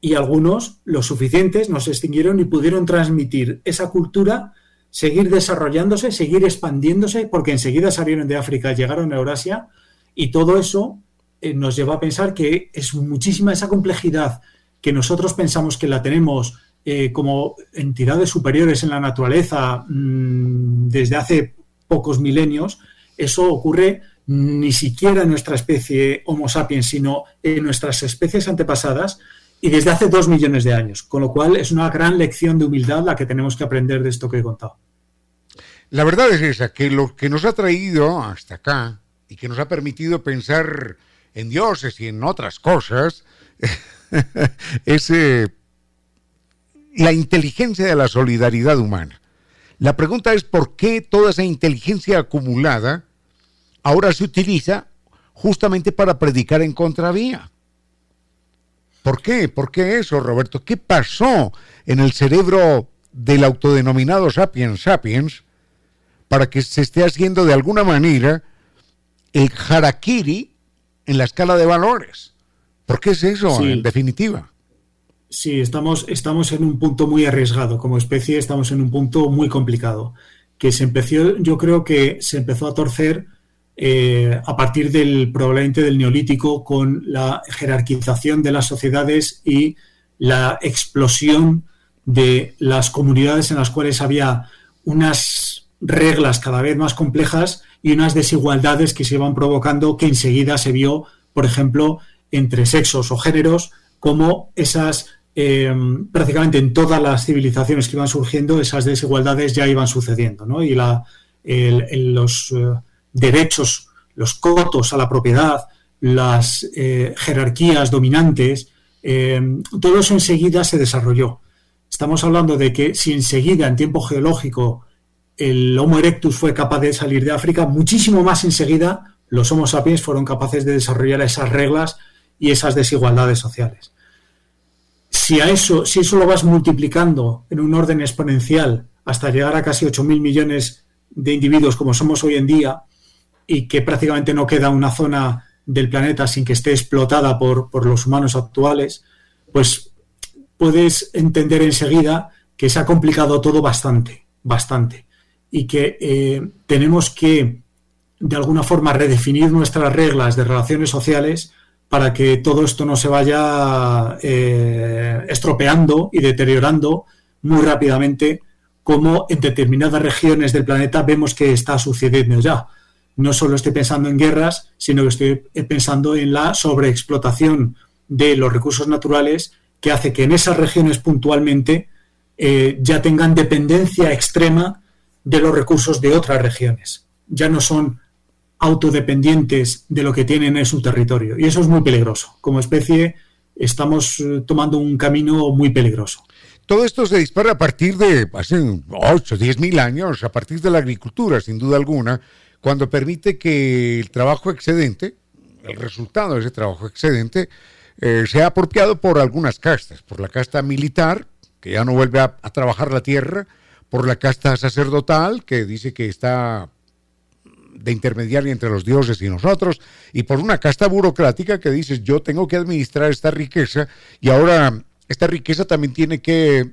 y algunos, los suficientes, no se extinguieron y pudieron transmitir esa cultura, seguir desarrollándose, seguir expandiéndose, porque enseguida salieron de África, llegaron a Eurasia y todo eso eh, nos lleva a pensar que es muchísima esa complejidad que nosotros pensamos que la tenemos eh, como entidades superiores en la naturaleza mm, desde hace pocos milenios, eso ocurre ni siquiera en nuestra especie Homo sapiens, sino en nuestras especies antepasadas, y desde hace dos millones de años, con lo cual es una gran lección de humildad la que tenemos que aprender de esto que he contado. La verdad es esa, que lo que nos ha traído hasta acá y que nos ha permitido pensar en dioses y en otras cosas es eh, la inteligencia de la solidaridad humana. La pregunta es por qué toda esa inteligencia acumulada ahora se utiliza justamente para predicar en contravía. ¿Por qué? ¿Por qué eso, Roberto? ¿Qué pasó en el cerebro del autodenominado sapiens sapiens para que se esté haciendo de alguna manera el harakiri en la escala de valores? ¿Por qué es eso, en definitiva? Sí, estamos, estamos en un punto muy arriesgado. Como especie estamos en un punto muy complicado. que se empezó, yo creo que se empezó a torcer eh, a partir del probablemente del neolítico con la jerarquización de las sociedades y la explosión de las comunidades en las cuales había unas reglas cada vez más complejas y unas desigualdades que se iban provocando que enseguida se vio, por ejemplo, entre sexos o géneros, como esas eh, prácticamente en todas las civilizaciones que iban surgiendo, esas desigualdades ya iban sucediendo, ¿no? Y la, los eh, derechos, los cotos a la propiedad, las eh, jerarquías dominantes, todo eso enseguida se desarrolló. Estamos hablando de que si enseguida, en tiempo geológico, el Homo erectus fue capaz de salir de África, muchísimo más enseguida los Homo sapiens fueron capaces de desarrollar esas reglas y esas desigualdades sociales. Si a eso, si eso lo vas multiplicando en un orden exponencial hasta llegar a casi 8.000 millones de individuos como somos hoy en día y que prácticamente no queda una zona del planeta sin que esté explotada por, por los humanos actuales, pues puedes entender enseguida que se ha complicado todo bastante, bastante y que eh, tenemos que, de alguna forma, redefinir nuestras reglas de relaciones sociales para que todo esto no se vaya eh, estropeando y deteriorando muy rápidamente, como en determinadas regiones del planeta vemos que está sucediendo ya. No solo estoy pensando en guerras, sino que estoy pensando en la sobreexplotación de los recursos naturales que hace que en esas regiones puntualmente eh, ya tengan dependencia extrema de los recursos de otras regiones. Ya no son autodependientes de lo que tienen en su territorio. Y eso es muy peligroso. Como especie estamos eh, tomando un camino muy peligroso. Todo esto se dispara a partir de hace 8, 10 mil años, a partir de la agricultura, sin duda alguna, cuando permite que el trabajo excedente, el resultado de ese trabajo excedente, eh, sea apropiado por algunas castas, por la casta militar, que ya no vuelve a trabajar la tierra, por la casta sacerdotal, que dice que está de intermediaria entre los dioses y nosotros, y por una casta burocrática que dice yo tengo que administrar esta riqueza y ahora esta riqueza también tiene que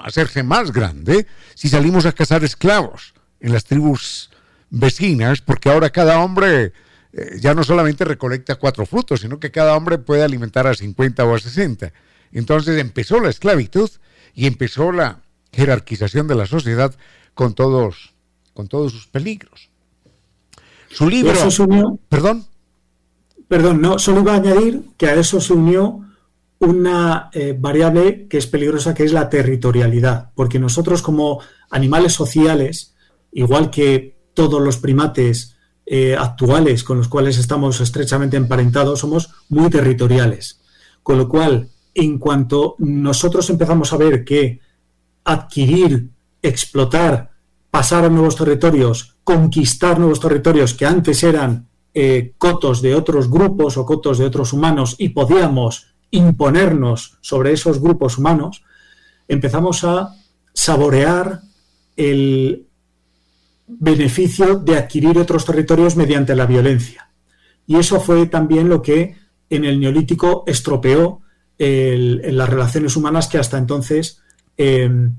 hacerse más grande si salimos a cazar esclavos en las tribus vecinas, porque ahora cada hombre eh, ya no solamente recolecta cuatro frutos, sino que cada hombre puede alimentar a 50 o a 60. Entonces empezó la esclavitud y empezó la jerarquización de la sociedad con todos, con todos sus peligros. Su libro. perdón. Perdón, no, solo iba a añadir que a eso se unió una eh, variable que es peligrosa, que es la territorialidad, porque nosotros como animales sociales, igual que todos los primates eh, actuales con los cuales estamos estrechamente emparentados, somos muy territoriales. Con lo cual, en cuanto nosotros empezamos a ver que adquirir, explotar, pasar a nuevos territorios, conquistar nuevos territorios que antes eran eh, cotos de otros grupos o cotos de otros humanos y podíamos imponernos sobre esos grupos humanos, empezamos a saborear el beneficio de adquirir otros territorios mediante la violencia. Y eso fue también lo que en el neolítico estropeó en las relaciones humanas que hasta entonces Em,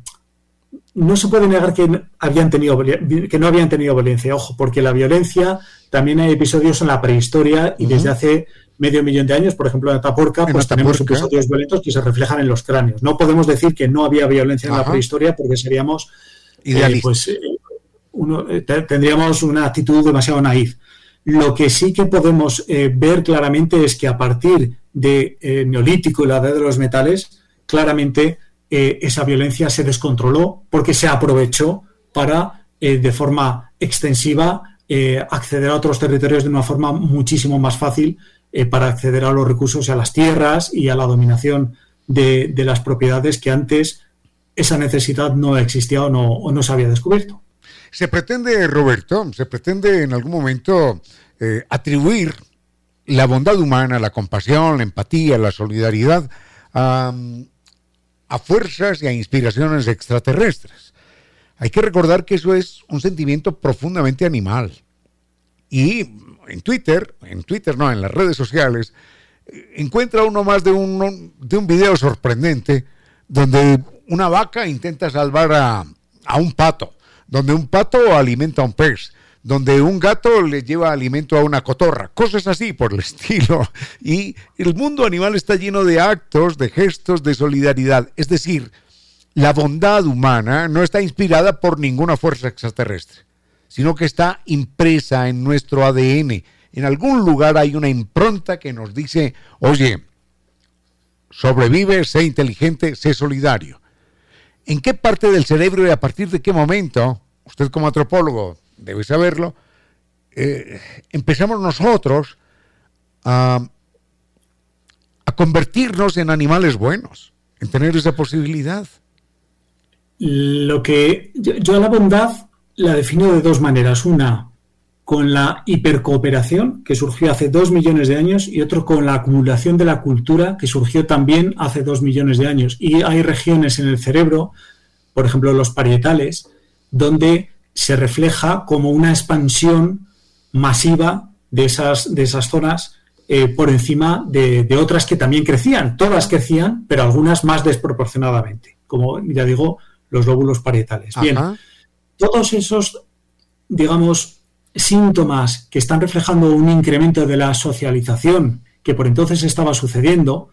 no se puede negar que, habían tenido, que no habían tenido violencia, ojo, porque la violencia también hay episodios en la prehistoria y desde hace medio millón de años, por ejemplo, en Ataporca, pues tenemos episodios violentos que se reflejan en los cráneos. No podemos decir que no había violencia en la prehistoria porque seríamos eh, pues, eh, eh, tendríamos una actitud demasiado naif. Lo que sí que podemos ver claramente es que a partir de Neolítico y la edad de los metales, claramente eh, esa violencia se descontroló porque se aprovechó para, eh, de forma extensiva, eh, acceder a otros territorios de una forma muchísimo más fácil para acceder a los recursos y a las tierras y a la dominación de, las propiedades que antes esa necesidad no existía o no se había descubierto. Se pretende, Roberto, se pretende en algún momento atribuir la bondad humana, la compasión, la empatía, la solidaridad a a fuerzas y a inspiraciones extraterrestres. Hay que recordar que eso es un sentimiento profundamente animal. Y en Twitter, en Twitter no, en las redes sociales, encuentra uno más de un, de un video sorprendente donde una vaca intenta salvar a, a un pato donde un pato alimenta a un pez, donde un gato le lleva alimento a una cotorra, cosas así por el estilo. Y el mundo animal está lleno de actos, de gestos de solidaridad. Es decir, la bondad humana no está inspirada por ninguna fuerza extraterrestre, sino que está impresa en nuestro ADN. En algún lugar hay una impronta que nos dice, oye, sobrevive, sé inteligente, sé solidario. ¿En qué parte del cerebro y a partir de qué momento, usted como antropólogo debe saberlo, eh, empezamos nosotros a, convertirnos en animales buenos, en tener esa posibilidad? Lo que yo, a la bondad la defino de dos maneras. Una, con la hipercooperación, que surgió hace dos millones de años, y otro con la acumulación de la cultura, que surgió también hace dos millones de años. Y hay regiones en el cerebro, por ejemplo los parietales, donde se refleja como una expansión masiva de esas, de esas zonas eh, por encima de, otras que también crecían. Todas crecían, pero algunas más desproporcionadamente, como ya digo, los lóbulos parietales. Bien, todos esos, digamos, síntomas que están reflejando un incremento de la socialización que por entonces estaba sucediendo,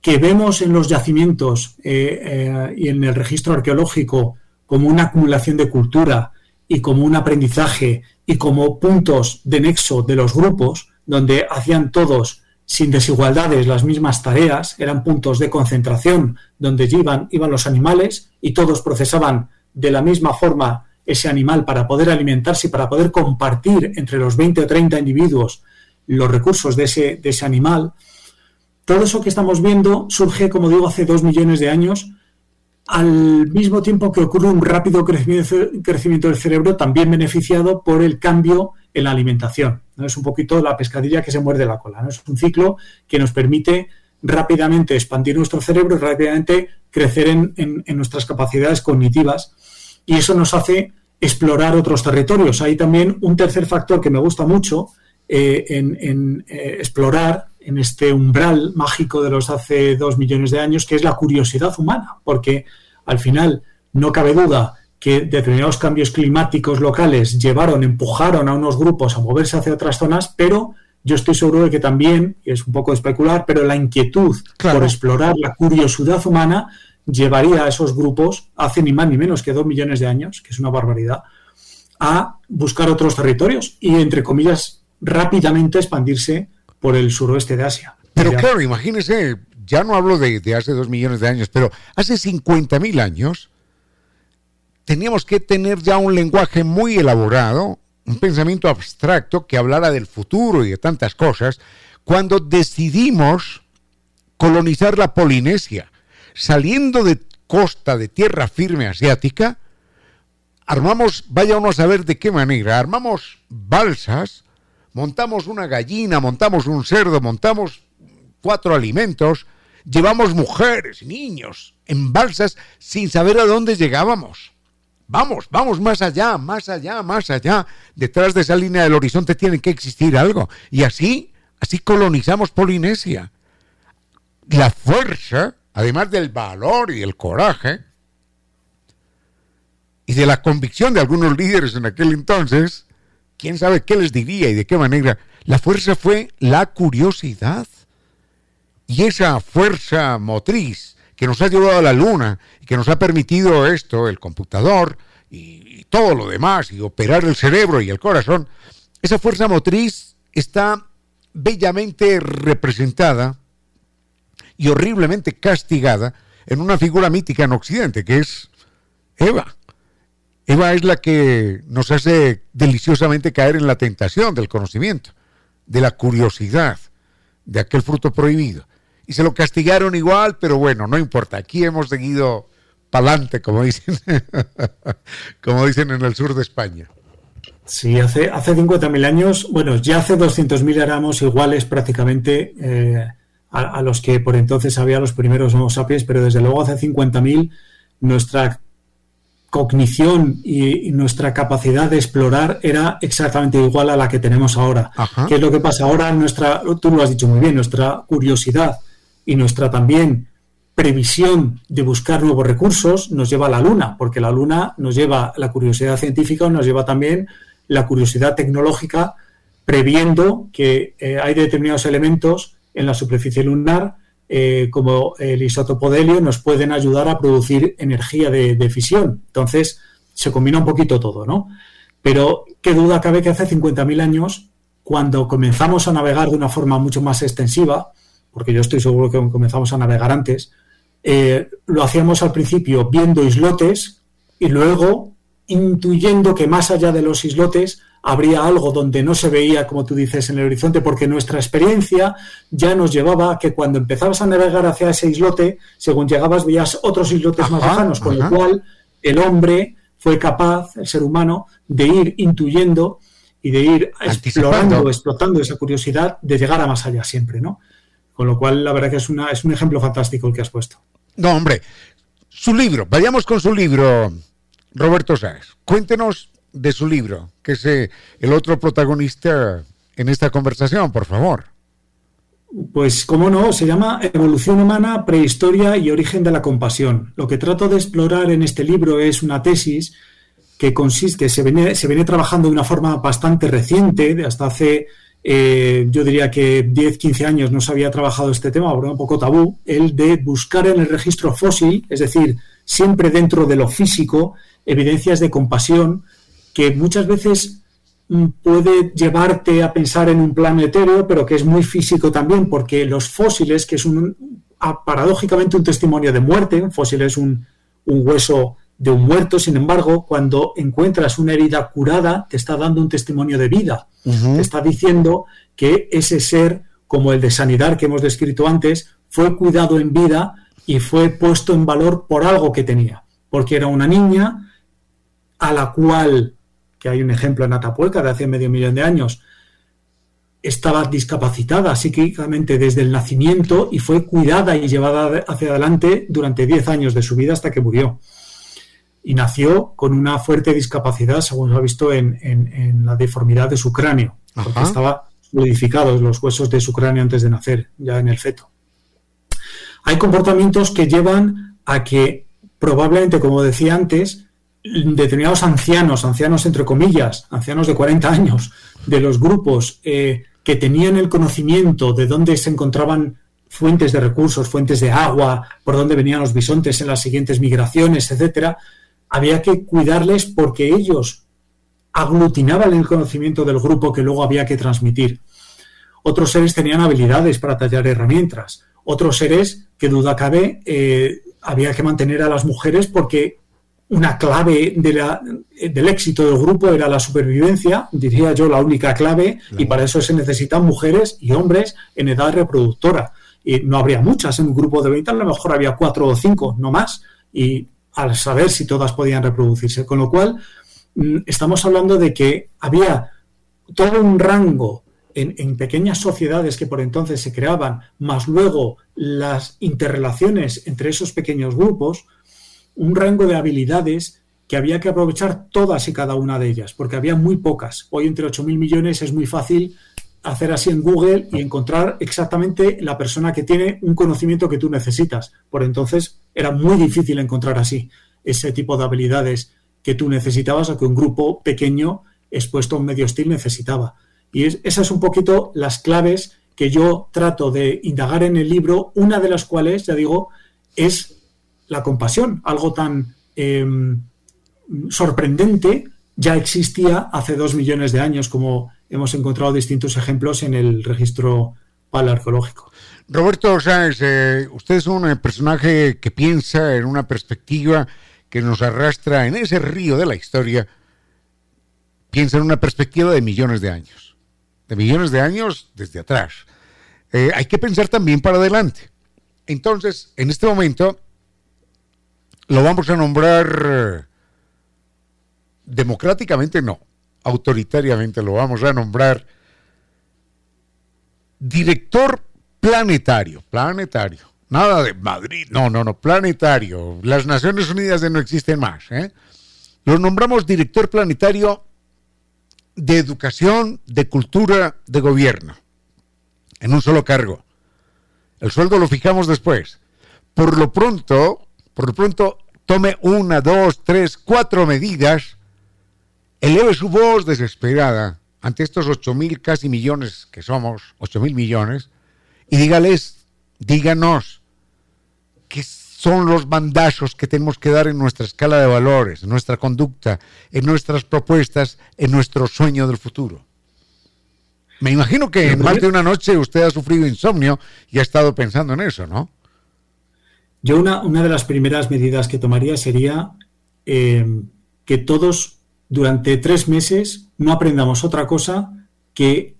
que vemos en los yacimientos eh, eh, y en el registro arqueológico como una acumulación de cultura y como un aprendizaje y como puntos de nexo de los grupos, donde hacían todos sin desigualdades las mismas tareas, eran puntos de concentración donde iban, iban los animales y todos procesaban de la misma forma ese animal para poder alimentarse y para poder compartir entre los 20 o 30 individuos los recursos de ese, de ese animal. Todo eso que estamos viendo surge, como digo, hace dos millones de años, al mismo tiempo que ocurre un rápido crecimiento del cerebro, también beneficiado por el cambio en la alimentación. ¿no? Es un poquito la pescadilla que se muerde la cola. ¿no? Es un ciclo que nos permite rápidamente expandir nuestro cerebro y rápidamente crecer en nuestras capacidades cognitivas. Y eso nos hace explorar otros territorios. Hay también un tercer factor que me gusta mucho eh, en, eh, explorar en este umbral mágico de los hace dos millones de años, que es la curiosidad humana, porque al final no cabe duda que determinados cambios climáticos locales llevaron, empujaron a unos grupos a moverse hacia otras zonas, pero yo estoy seguro de que también, y es un poco especular, pero la inquietud por explorar la curiosidad humana llevaría a esos grupos, hace ni más ni menos que dos millones de años, que es una barbaridad, a buscar otros territorios y, entre comillas, rápidamente expandirse por el suroeste de Asia. Pero claro, imagínese, ya no hablo de, hace dos millones de años, pero hace 50 mil años teníamos que tener ya un lenguaje muy elaborado, un pensamiento abstracto que hablara del futuro y de tantas cosas, cuando decidimos colonizar la Polinesia saliendo de costa de tierra firme asiática, armamos, vaya uno a saber de qué manera, armamos balsas, montamos una gallina, montamos un cerdo, montamos cuatro alimentos, llevamos mujeres, niños en balsas sin saber a dónde llegábamos. Vamos, vamos más allá, más allá, más allá. Detrás de esa línea del horizonte tiene que existir algo. Y así, así colonizamos Polinesia. La fuerza además del valor y el coraje y de la convicción de algunos líderes en aquel entonces, quién sabe qué les diría y de qué manera, la fuerza fue la curiosidad. Y esa fuerza motriz que nos ha llevado a la luna y que nos ha permitido esto, el computador y, y todo lo demás, y operar el cerebro y el corazón, esa fuerza motriz está bellamente representada y horriblemente castigada en una figura mítica en Occidente, que es Eva. Eva es la que nos hace deliciosamente caer en la tentación del conocimiento, de la curiosidad, de aquel fruto prohibido. Y se lo castigaron igual, pero bueno, no importa. Aquí hemos seguido pa'lante, como dicen, como dicen en el sur de España. Sí, hace, hace 50.000 años, bueno, ya hace 200.000 éramos iguales prácticamente eh, a, los que por entonces había los primeros Homo sapiens, pero desde luego hace 50.000 nuestra cognición y, nuestra capacidad de explorar era exactamente igual a la que tenemos ahora. ¿Qué es lo que pasa ahora? Nuestra, tú lo has dicho muy bien, nuestra curiosidad y nuestra también previsión de buscar nuevos recursos nos lleva a la Luna, porque la Luna nos lleva la curiosidad científica, nos lleva también la curiosidad tecnológica, previendo que eh, hay determinados elementos en la superficie lunar, eh, como el isótopo de nos pueden ayudar a producir energía de, de, fisión. Entonces, se combina un poquito todo, ¿no? Pero qué duda cabe que hace 50.000 años, cuando comenzamos a navegar de una forma mucho más extensiva, porque yo estoy seguro que comenzamos a navegar antes, eh, lo hacíamos al principio viendo islotes y luego intuyendo que más allá de los islotes habría algo donde no se veía, como tú dices, en el horizonte, porque nuestra experiencia ya nos llevaba a que cuando empezabas a navegar hacia ese islote, según llegabas veías otros islotes más lejanos, con lo cual el hombre fue capaz, el ser humano, de ir intuyendo y de ir explorando, explotando esa curiosidad de llegar a más allá siempre, ¿no? Con lo cual, la verdad que es, una, es un ejemplo fantástico el que has puesto. No, hombre, su libro, vayamos con su libro, Roberto Sáez. Cuéntenos de su libro, que es eh, el otro protagonista en esta conversación, por favor. Pues, cómo no, se llama Evolución Humana, Prehistoria y Origen de la Compasión. Lo que trato de explorar en este libro es una tesis que consiste, se viene, se viene trabajando de una forma bastante reciente, hasta hace eh, yo diría que 10, 15 años no se había trabajado este tema, ahora un poco tabú, el de buscar en el registro fósil, es decir, siempre dentro de lo físico, evidencias de compasión que muchas veces mm, puede llevarte a pensar en un plano etéreo, pero que es muy físico también, porque los fósiles, que es un, paradójicamente un testimonio de muerte, un fósil es un, un hueso de un muerto, sin embargo, cuando encuentras una herida curada, te está dando un testimonio de vida. Te está diciendo que ese ser, como el de sanidad que hemos descrito antes, fue cuidado en vida y fue puesto en valor por algo que tenía. Porque era una niña a la cual, que hay un ejemplo en Atapuerca de hace medio millón de años, estaba discapacitada psíquicamente desde el nacimiento y fue cuidada y llevada hacia adelante durante 10 años de su vida hasta que murió y nació con una fuerte discapacidad, según se ha visto en, la deformidad de su cráneo, porque estaba modificado los huesos de su cráneo antes de nacer, ya en el feto. Hay comportamientos que llevan a que probablemente, como decía antes, determinados ancianos, ancianos entre comillas, ancianos de 40 años, de los grupos eh, que tenían el conocimiento de dónde se encontraban fuentes de recursos, fuentes de agua, por dónde venían los bisontes en las siguientes migraciones, etcétera, había que cuidarles porque ellos aglutinaban el conocimiento del grupo que luego había que transmitir. Otros seres tenían habilidades para tallar herramientas. Otros seres, que duda cabe, eh, había que mantener a las mujeres porque una clave del éxito del grupo era la supervivencia, diría yo la única clave, y para eso se necesitan mujeres y hombres en edad reproductora. Y no habría muchas en un grupo de 20, a lo mejor había cuatro o cinco, no más. Y al saber si todas podían reproducirse. Con lo cual, mm, estamos hablando de que había todo un rango en, pequeñas sociedades que por entonces se creaban, más luego las interrelaciones entre esos pequeños grupos, un rango de habilidades que había que aprovechar todas y cada una de ellas, porque había muy pocas. Hoy entre 8.000 millones es muy fácil hacer así en Google y encontrar exactamente la persona que tiene un conocimiento que tú necesitas. Por entonces era muy difícil encontrar así ese tipo de habilidades que tú necesitabas o que un grupo pequeño expuesto a un medio hostil necesitaba. Y esas son un poquito las claves que yo trato de indagar en el libro, una de las cuales, ya digo, es la compasión, algo tan em, sorprendente, ya existía hace dos millones de años, como hemos encontrado distintos ejemplos en el registro paleoarqueológico. Roberto Sáenz, eh, usted es un eh, personaje que piensa en una perspectiva que nos arrastra en ese río de la historia, piensa en una perspectiva de millones de años, de millones de años desde atrás. Eh, hay que pensar también para adelante. Entonces, en este momento, lo vamos a nombrar democráticamente, no, autoritariamente lo vamos a nombrar director planetario, planetario, nada de Madrid, no, no, no, planetario, las Naciones Unidas de no existen más, ¿eh? Lo nombramos director planetario de educación, de cultura, de gobierno, en un solo cargo. El sueldo lo fijamos después, por lo pronto, por lo pronto, tome una, dos, tres, cuatro medidas, eleve su voz desesperada ante estos ocho mil casi millones que somos, ocho mil millones, y dígales, díganos, qué son los bandazos que tenemos que dar en nuestra escala de valores, en nuestra conducta, en nuestras propuestas, en nuestro sueño del futuro. Me imagino que en más de una noche usted ha sufrido insomnio y ha estado pensando en eso, ¿no? Yo una, una de las primeras medidas que tomaría sería eh, que todos durante tres meses no aprendamos otra cosa que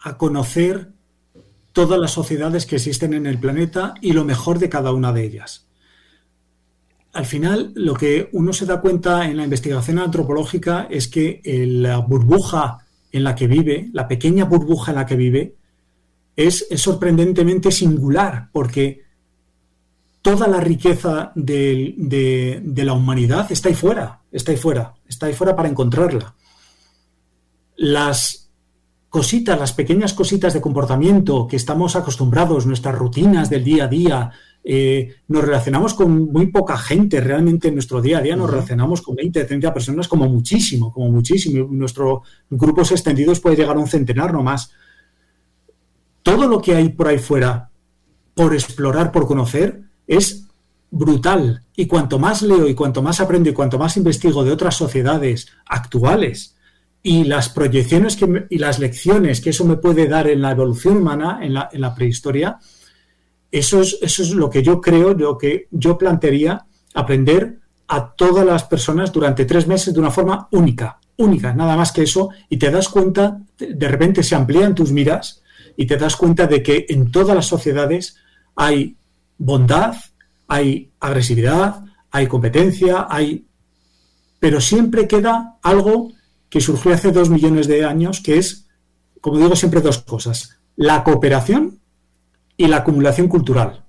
a conocer todas las sociedades que existen en el planeta y lo mejor de cada una de ellas. Al final, lo que uno se da cuenta en la investigación antropológica es que la burbuja en la que vive, la pequeña burbuja en la que vive, es, sorprendentemente singular, porque toda la riqueza de, la humanidad está ahí fuera, está ahí fuera, está ahí fuera para encontrarla. Las cositas, las pequeñas cositas de comportamiento que estamos acostumbrados, nuestras rutinas del día a día, eh, nos relacionamos con muy poca gente realmente en nuestro día a día, nos relacionamos con 20, 30 personas como muchísimo, como muchísimo. Nuestros grupos extendidos puede llegar a un centenar no más. Todo lo que hay por ahí fuera por explorar, por conocer, es brutal. Y cuanto más leo y cuanto más aprendo y cuanto más investigo de otras sociedades actuales y las proyecciones que y las lecciones que eso me puede dar en la evolución humana, en la, en la prehistoria, eso es, eso es lo que yo creo, lo que yo plantearía aprender a todas las personas durante tres meses de una forma única, única, nada más que eso, y te das cuenta, de repente se amplían tus miras y te das cuenta de que en todas las sociedades hay bondad, hay agresividad, hay competencia, hay... Pero siempre queda algo que surgió hace dos millones de años, que es, como digo siempre, dos cosas. La cooperación y la acumulación cultural.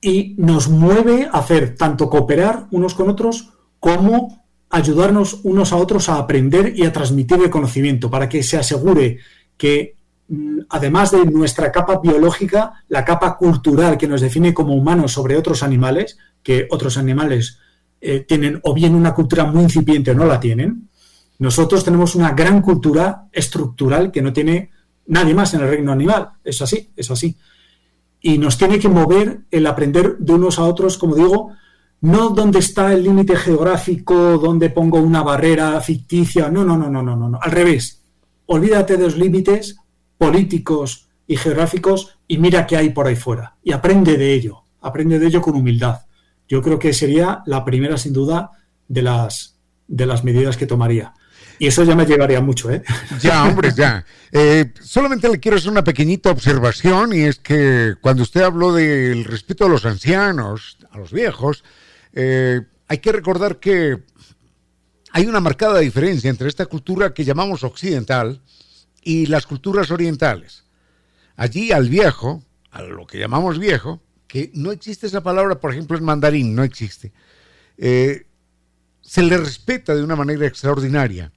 Y nos mueve a hacer tanto cooperar unos con otros como ayudarnos unos a otros a aprender y a transmitir el conocimiento para que se asegure que además de nuestra capa biológica, la capa cultural que nos define como humanos sobre otros animales, que otros animales eh, tienen o bien una cultura muy incipiente o no la tienen, nosotros tenemos una gran cultura estructural que no tiene nadie más en el reino animal. Es así, es así. Y nos tiene que mover el aprender de unos a otros, como digo, no donde está el límite geográfico, donde pongo una barrera ficticia. No, no, no, no, no, no. Al revés. Olvídate de los límites políticos y geográficos y mira qué hay por ahí fuera. Y aprende de ello. Aprende de ello con humildad. Yo creo que sería la primera, sin duda, de las, de las medidas que tomaría. Y eso ya me llevaría mucho, ¿eh? Ya, hombre, ya. Eh, solamente le quiero hacer una pequeñita observación y es que cuando usted habló del respeto a los ancianos, a los viejos, eh, hay que recordar que hay una marcada diferencia entre esta cultura que llamamos occidental y las culturas orientales. Allí al viejo, a lo que llamamos viejo, que no existe esa palabra, por ejemplo, en mandarín, no existe, eh, se le respeta de una manera extraordinaria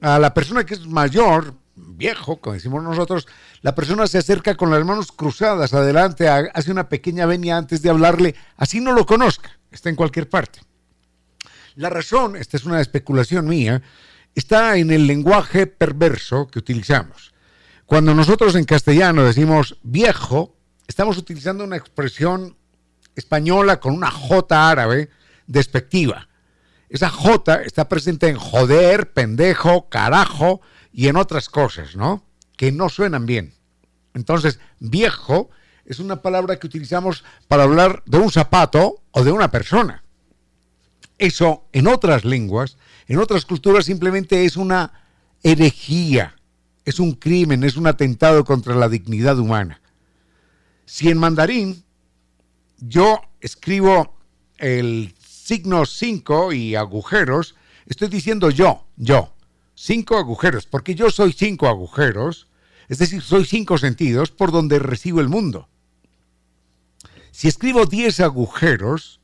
a la persona que es mayor, viejo, como decimos nosotros, la persona se acerca con las manos cruzadas adelante, hace una pequeña venia antes de hablarle, así no lo conozca, está en cualquier parte. La razón, esta es una especulación mía, está en el lenguaje perverso que utilizamos. Cuando nosotros en castellano decimos viejo, estamos utilizando una expresión española con una J árabe despectiva. Esa J está presente en joder, pendejo, carajo y en otras cosas, ¿no? Que no suenan bien. Entonces, viejo es una palabra que utilizamos para hablar de un zapato o de una persona. Eso en otras lenguas, en otras culturas simplemente es una herejía, es un crimen, es un atentado contra la dignidad humana. Si en mandarín yo escribo el signo 5 y agujeros, estoy diciendo yo, yo, cinco agujeros, porque yo soy cinco agujeros, es decir, soy cinco sentidos por donde recibo el mundo. Si escribo 10 agujeros,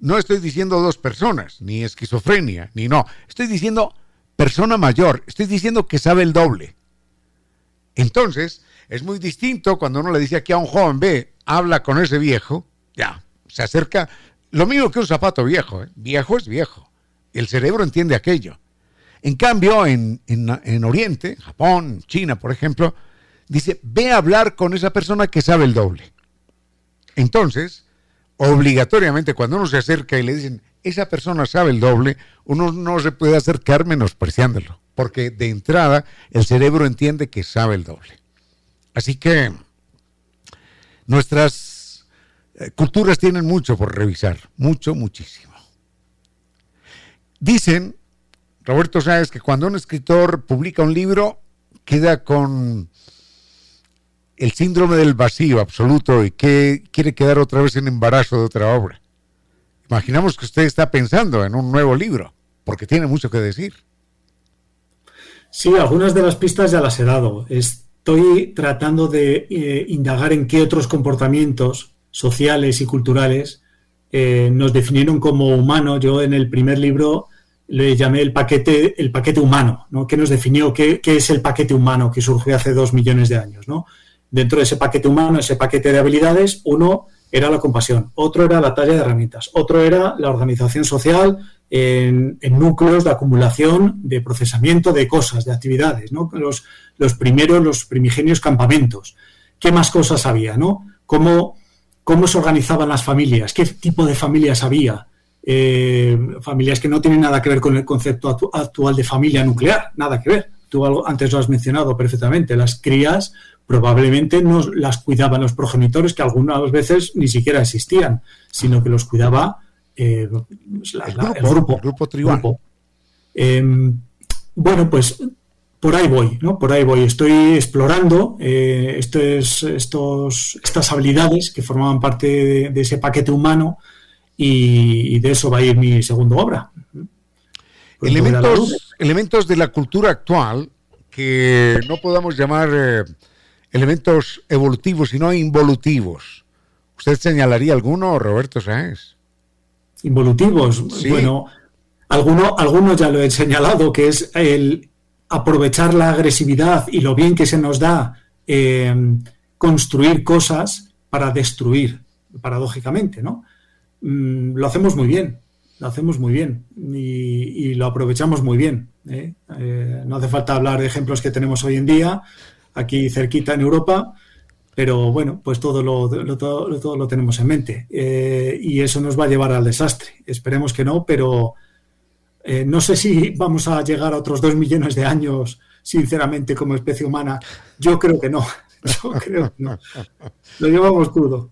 no estoy diciendo dos personas, ni esquizofrenia, ni no, estoy diciendo persona mayor, estoy diciendo que sabe el doble. Entonces, es muy distinto cuando uno le dice aquí a un joven, ve, habla con ese viejo, Ya, se acerca. Lo mismo que un zapato viejo. ¿eh? Viejo es viejo. El cerebro entiende aquello. En cambio, en, en, Oriente, Japón, China, por ejemplo, dice, ve a hablar con esa persona que sabe el doble. Entonces, obligatoriamente, cuando uno se acerca y le dicen, esa persona sabe el doble, uno no se puede acercar menospreciándolo, porque de entrada el cerebro entiende que sabe el doble. Así que nuestras eh, culturas tienen mucho por revisar, mucho, muchísimo. Dicen, Roberto sabes que cuando un escritor publica un libro, queda con el síndrome del vacío absoluto y que quiere quedar otra vez en embarazo de otra obra. Imaginamos que usted está pensando en un nuevo libro, porque tiene mucho que decir. Sí, algunas de las pistas ya las he dado. Estoy tratando de eh, indagar en qué otros comportamientos sociales y culturales eh, nos definieron como humanos. Yo en el primer libro le llamé el paquete, el paquete humano, ¿no? ¿Qué nos definió? ¿Qué, ¿Qué, es el paquete humano que surgió hace dos millones de años? ¿no? Dentro de ese paquete humano, ese paquete de habilidades, uno era la compasión, otro era la talla de herramientas, otro era la organización social en, núcleos de acumulación, de procesamiento de cosas, de actividades, ¿no? Los, los, primeros, los primigenios campamentos. ¿Qué más cosas había, no? ¿Cómo, cómo se organizaban las familias? ¿Qué tipo de familias había? Eh, familias que no tienen nada que ver con el concepto actual de familia nuclear, nada que ver. Tú antes lo has mencionado perfectamente. Las crías probablemente no las cuidaban los progenitores, que algunas veces ni siquiera existían, sino que los cuidaba eh, el, grupo, grupo, tribal. Em, bueno, pues por ahí voy, ¿no? Por ahí voy. Estoy explorando eh, estos, estos, estas habilidades que formaban parte de, ese paquete humano y, de eso va a ir mi segunda obra. Pues elementos, elementos de la cultura actual que no podamos llamar eh, elementos evolutivos y no involutivos. ¿Usted señalaría alguno, Roberto Sáenz? Involutivos. Bueno, alguno, ya lo he señalado, que es el aprovechar la agresividad y lo bien que se nos da eh, construir cosas para destruir, paradójicamente, ¿no? Mm, lo hacemos muy bien, lo hacemos muy bien y, lo aprovechamos muy bien. ¿eh? Eh, no hace falta hablar de ejemplos que tenemos hoy en día, aquí cerquita en Europa, pero bueno, pues todo lo, todo, lo tenemos en mente eh, y eso nos va a llevar al desastre. Esperemos que no, pero eh, no sé si vamos a llegar a otros dos millones de años, sinceramente, como especie humana. Yo creo que no. Yo creo que no. Lo llevamos crudo.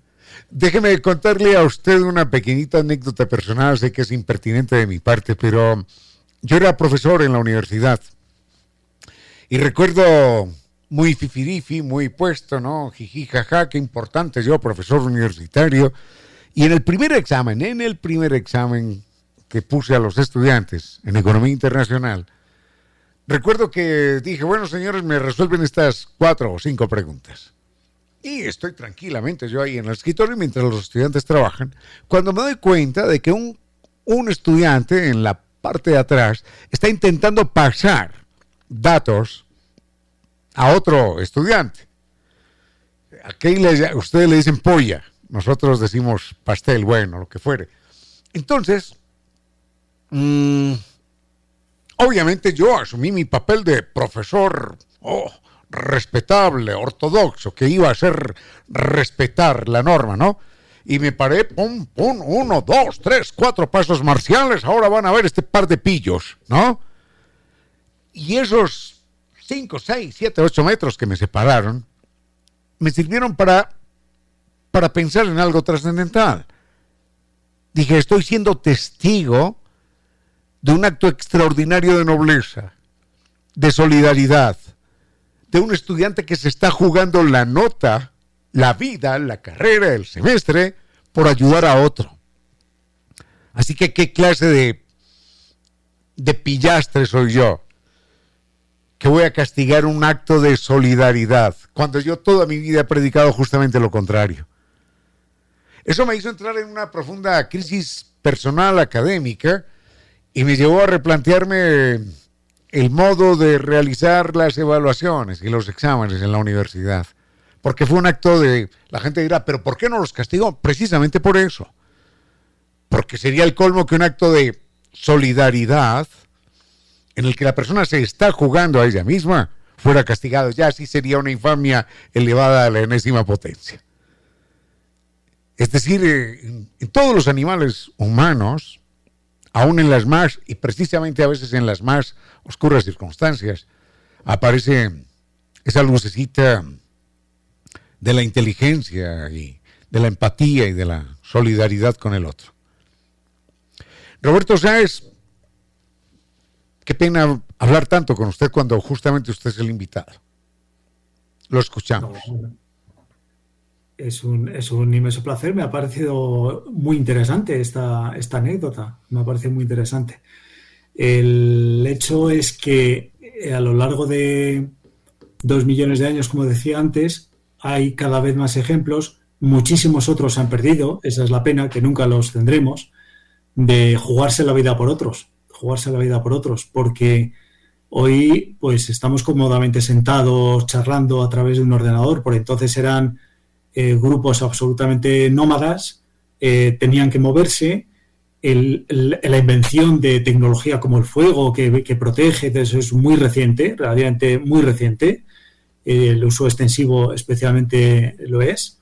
Déjeme contarle a usted una pequeñita anécdota personal, sé que es impertinente de mi parte, pero yo era profesor en la universidad y recuerdo muy fifirifi, muy puesto, ¿no? Jiji, jaja, qué importante yo, profesor universitario. Y en el primer examen, en el primer examen que puse a los estudiantes en Economía Internacional, recuerdo que dije, bueno, señores, me resuelven estas cuatro o cinco preguntas. Y estoy tranquilamente yo ahí en el escritorio mientras los estudiantes trabajan, cuando me doy cuenta de que un, un estudiante en la parte de atrás está intentando pasar datos a otro estudiante. Aquí le, ustedes le dicen polla, nosotros decimos pastel, bueno, lo que fuere. Entonces, mm, obviamente yo asumí mi papel de profesor oh, respetable, ortodoxo, que iba a ser respetar la norma, ¿no? Y me paré, pum, pum, uno, dos, tres, cuatro pasos marciales, ahora van a ver este par de pillos, ¿no? Y esos 5, 6, 7, 8 metros que me separaron, me sirvieron para, para pensar en algo trascendental. Dije, estoy siendo testigo de un acto extraordinario de nobleza, de solidaridad, de un estudiante que se está jugando la nota, la vida, la carrera, el semestre, por ayudar a otro. Así que, ¿qué clase de, de pillastre soy yo? Que voy a castigar un acto de solidaridad, cuando yo toda mi vida he predicado justamente lo contrario. Eso me hizo entrar en una profunda crisis personal académica y me llevó a replantearme el modo de realizar las evaluaciones y los exámenes en la universidad. porque fue un acto de, la gente dirá, pero ¿por qué no los castigó? Precisamente por eso. Porque sería el colmo que un acto de solidaridad en el que la persona se está jugando a ella misma fuera castigado. Ya así sería una infamia elevada a la enésima potencia. Es decir, eh, en, todos los animales humanos, aún en las más, y precisamente a veces en las más oscuras circunstancias, aparece esa lucecita de la inteligencia y de la empatía y de la solidaridad con el otro. Roberto Sáez, qué pena hablar tanto con usted cuando justamente usted es el invitado. Lo escuchamos. Es un, es inmenso placer. Me ha parecido muy interesante esta, esta anécdota. Me ha parecido muy interesante. El hecho es que eh, a lo largo de dos millones de años, como decía antes, hay cada vez más ejemplos. Muchísimos otros han perdido. Esa es la pena, que nunca los tendremos, de jugarse la vida por otros. Jugarse la vida por otros. Porque hoy, pues estamos cómodamente sentados charlando a través de un ordenador. Por entonces eran eh, grupos absolutamente nómadas, eh, tenían que moverse. la invención de tecnología como el fuego que, protege, eso es muy reciente, relativamente muy reciente. el uso extensivo especialmente lo es.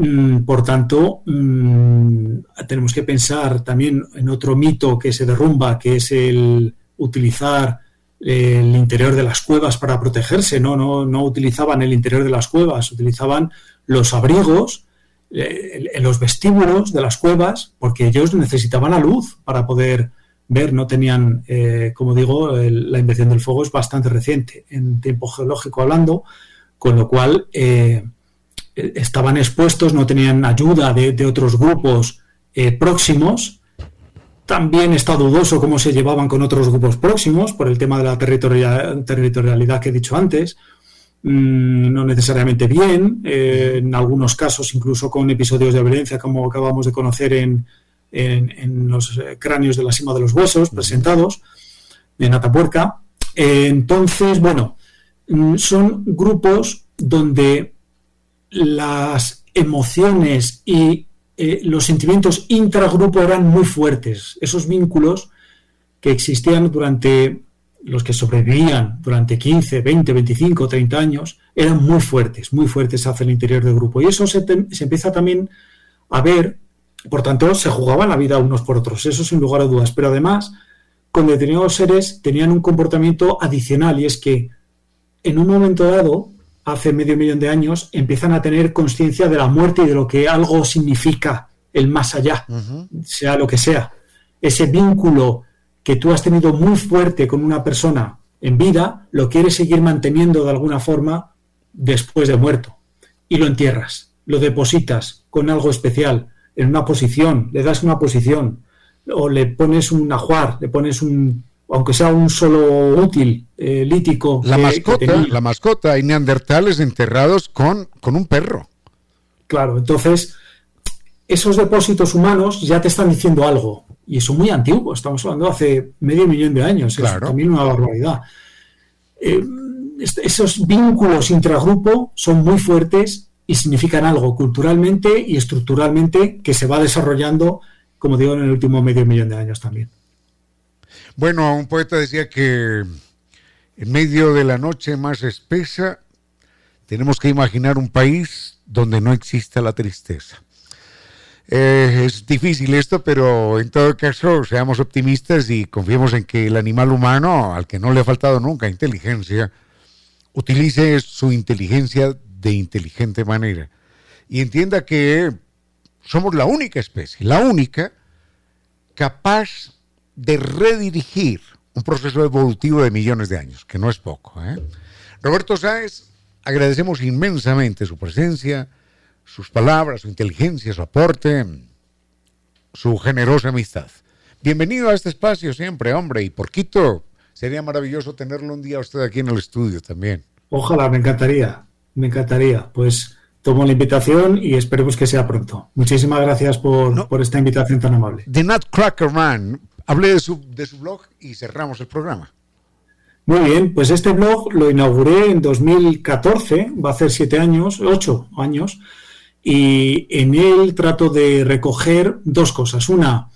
Mm, por tanto, mm, tenemos que pensar también en otro mito que se derrumba, que es el utilizar el interior de las cuevas para protegerse, ¿no? No, no utilizaban el interior de las cuevas, utilizaban los abrigos, eh, los vestíbulos de las cuevas, porque ellos necesitaban la luz para poder ver, no tenían, eh, como digo, la invención del fuego es bastante reciente en tiempo geológico hablando, con lo cual eh, estaban expuestos, no tenían ayuda de, otros grupos próximos. También está dudoso cómo se llevaban con otros grupos próximos por el tema de la territorialidad que he dicho antes. Mm, no necesariamente bien, eh, en algunos casos incluso con episodios de violencia como acabamos de conocer en, los eh, cráneos de la cima de los huesos presentados en Atapuerca. entonces, bueno, mm, son grupos donde las emociones y eh, los sentimientos intragrupo eran muy fuertes. Esos vínculos que existían durante los que sobrevivían durante 15, 20, 25, 30 años, eran muy fuertes, muy fuertes hacia el interior del grupo. Y eso se, empieza también a ver, por tanto, se jugaban la vida unos por otros, eso sin lugar a dudas. Pero además, con determinados seres tenían un comportamiento adicional y es que en un momento dado, hace medio millón de años, empiezan a tener conciencia de la muerte y de lo que algo significa el más allá, sea lo que sea. Ese vínculo que tú has tenido muy fuerte con una persona en vida, lo quieres seguir manteniendo de alguna forma después de muerto. Y lo entierras, lo depositas con algo especial, en una posición, le das una posición, o le pones un ajuar, le pones un, aunque sea un solo útil eh, lítico. La mascota, la mascota, hay neandertales enterrados con, con un perro. Claro, entonces esos depósitos humanos ya te están diciendo algo y eso muy antiguo, estamos hablando hace medio millón de años, es también una barbaridad. Eh, esos vínculos intragrupo son muy fuertes y significan algo culturalmente y estructuralmente que se va desarrollando, como digo, en el último medio millón de años también. Bueno, un poeta decía que en medio de la noche más espesa tenemos que imaginar un país donde no exista la tristeza. Eh, es difícil esto, pero en todo caso seamos optimistas y confiemos en que el animal humano, al que no le ha faltado nunca inteligencia, utilice su inteligencia de inteligente manera y entienda que somos la única especie, la única capaz de redirigir un proceso evolutivo de millones de años, que no es poco. ¿eh? Roberto Sáez, agradecemos inmensamente su presencia sus palabras, su inteligencia, su aporte, su generosa amistad. Bienvenido a este espacio siempre, hombre, y por Quito sería maravilloso tenerlo un día usted aquí en el estudio también. Ojalá, me encantaría, me encantaría. Pues tomo la invitación y esperemos que sea pronto. Muchísimas gracias por, por esta invitación tan amable. The Nutcracker Man, hablé de su, blog y cerramos el programa. Muy bien, pues este blog lo inauguré en 2014, va a hacer siete años, ocho años, y en él trato de recoger dos cosas. Una,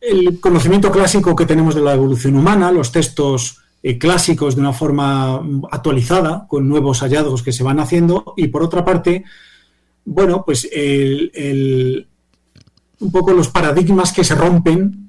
el conocimiento clásico que tenemos de la evolución humana, los textos eh, clásicos de una forma actualizada, con nuevos hallazgos que se van haciendo, y por otra parte, bueno, pues un poco los paradigmas que se rompen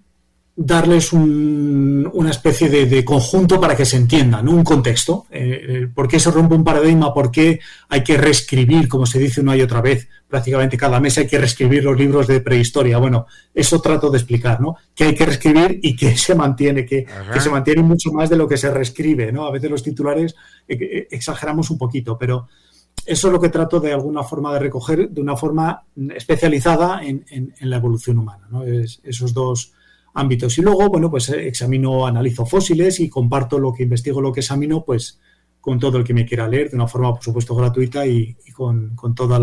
darles una especie de, conjunto para que se entienda, ¿no? un contexto. Eh, eh, ¿Por qué se rompe un paradigma? ¿Por qué hay que reescribir, como se dice una y otra vez? Prácticamente cada mes hay que reescribir los libros de prehistoria. Bueno, eso trato de explicar, ¿no? Que hay que reescribir y que se mantiene, que, se mantiene mucho más de lo que se reescribe, ¿no? A veces los titulares eh, exageramos un poquito, pero eso es lo que trato de alguna forma de recoger de una forma especializada en, la evolución humana, ¿no? esos dos ámbitos. Y luego, bueno, pues eh, examino, analizo fósiles y comparto lo que investigo, lo que examino, pues con todo el que me quiera leer, de una forma, por supuesto, gratuita y, con, con todo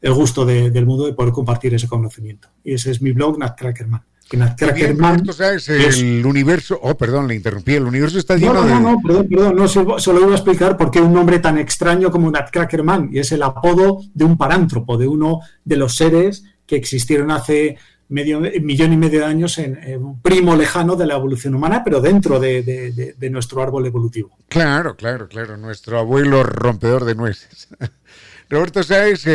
el gusto del mundo de poder compartir ese conocimiento. Y ese es mi blog, Nat Crackerman. Que Nat Crackerman sabes, el universo, oh, perdón, le interrumpí, el universo está lleno no, no, No, no, perdón, perdón, no, solo iba a explicar por qué un nombre tan extraño como Nat Crackerman, y es el apodo de un parántropo, de uno de los seres que existieron hace medio, millón y medio de años en, un primo lejano de la evolución humana, pero dentro de, nuestro árbol evolutivo. Claro, claro, claro, nuestro abuelo rompedor de nueces. Roberto, ¿sabes?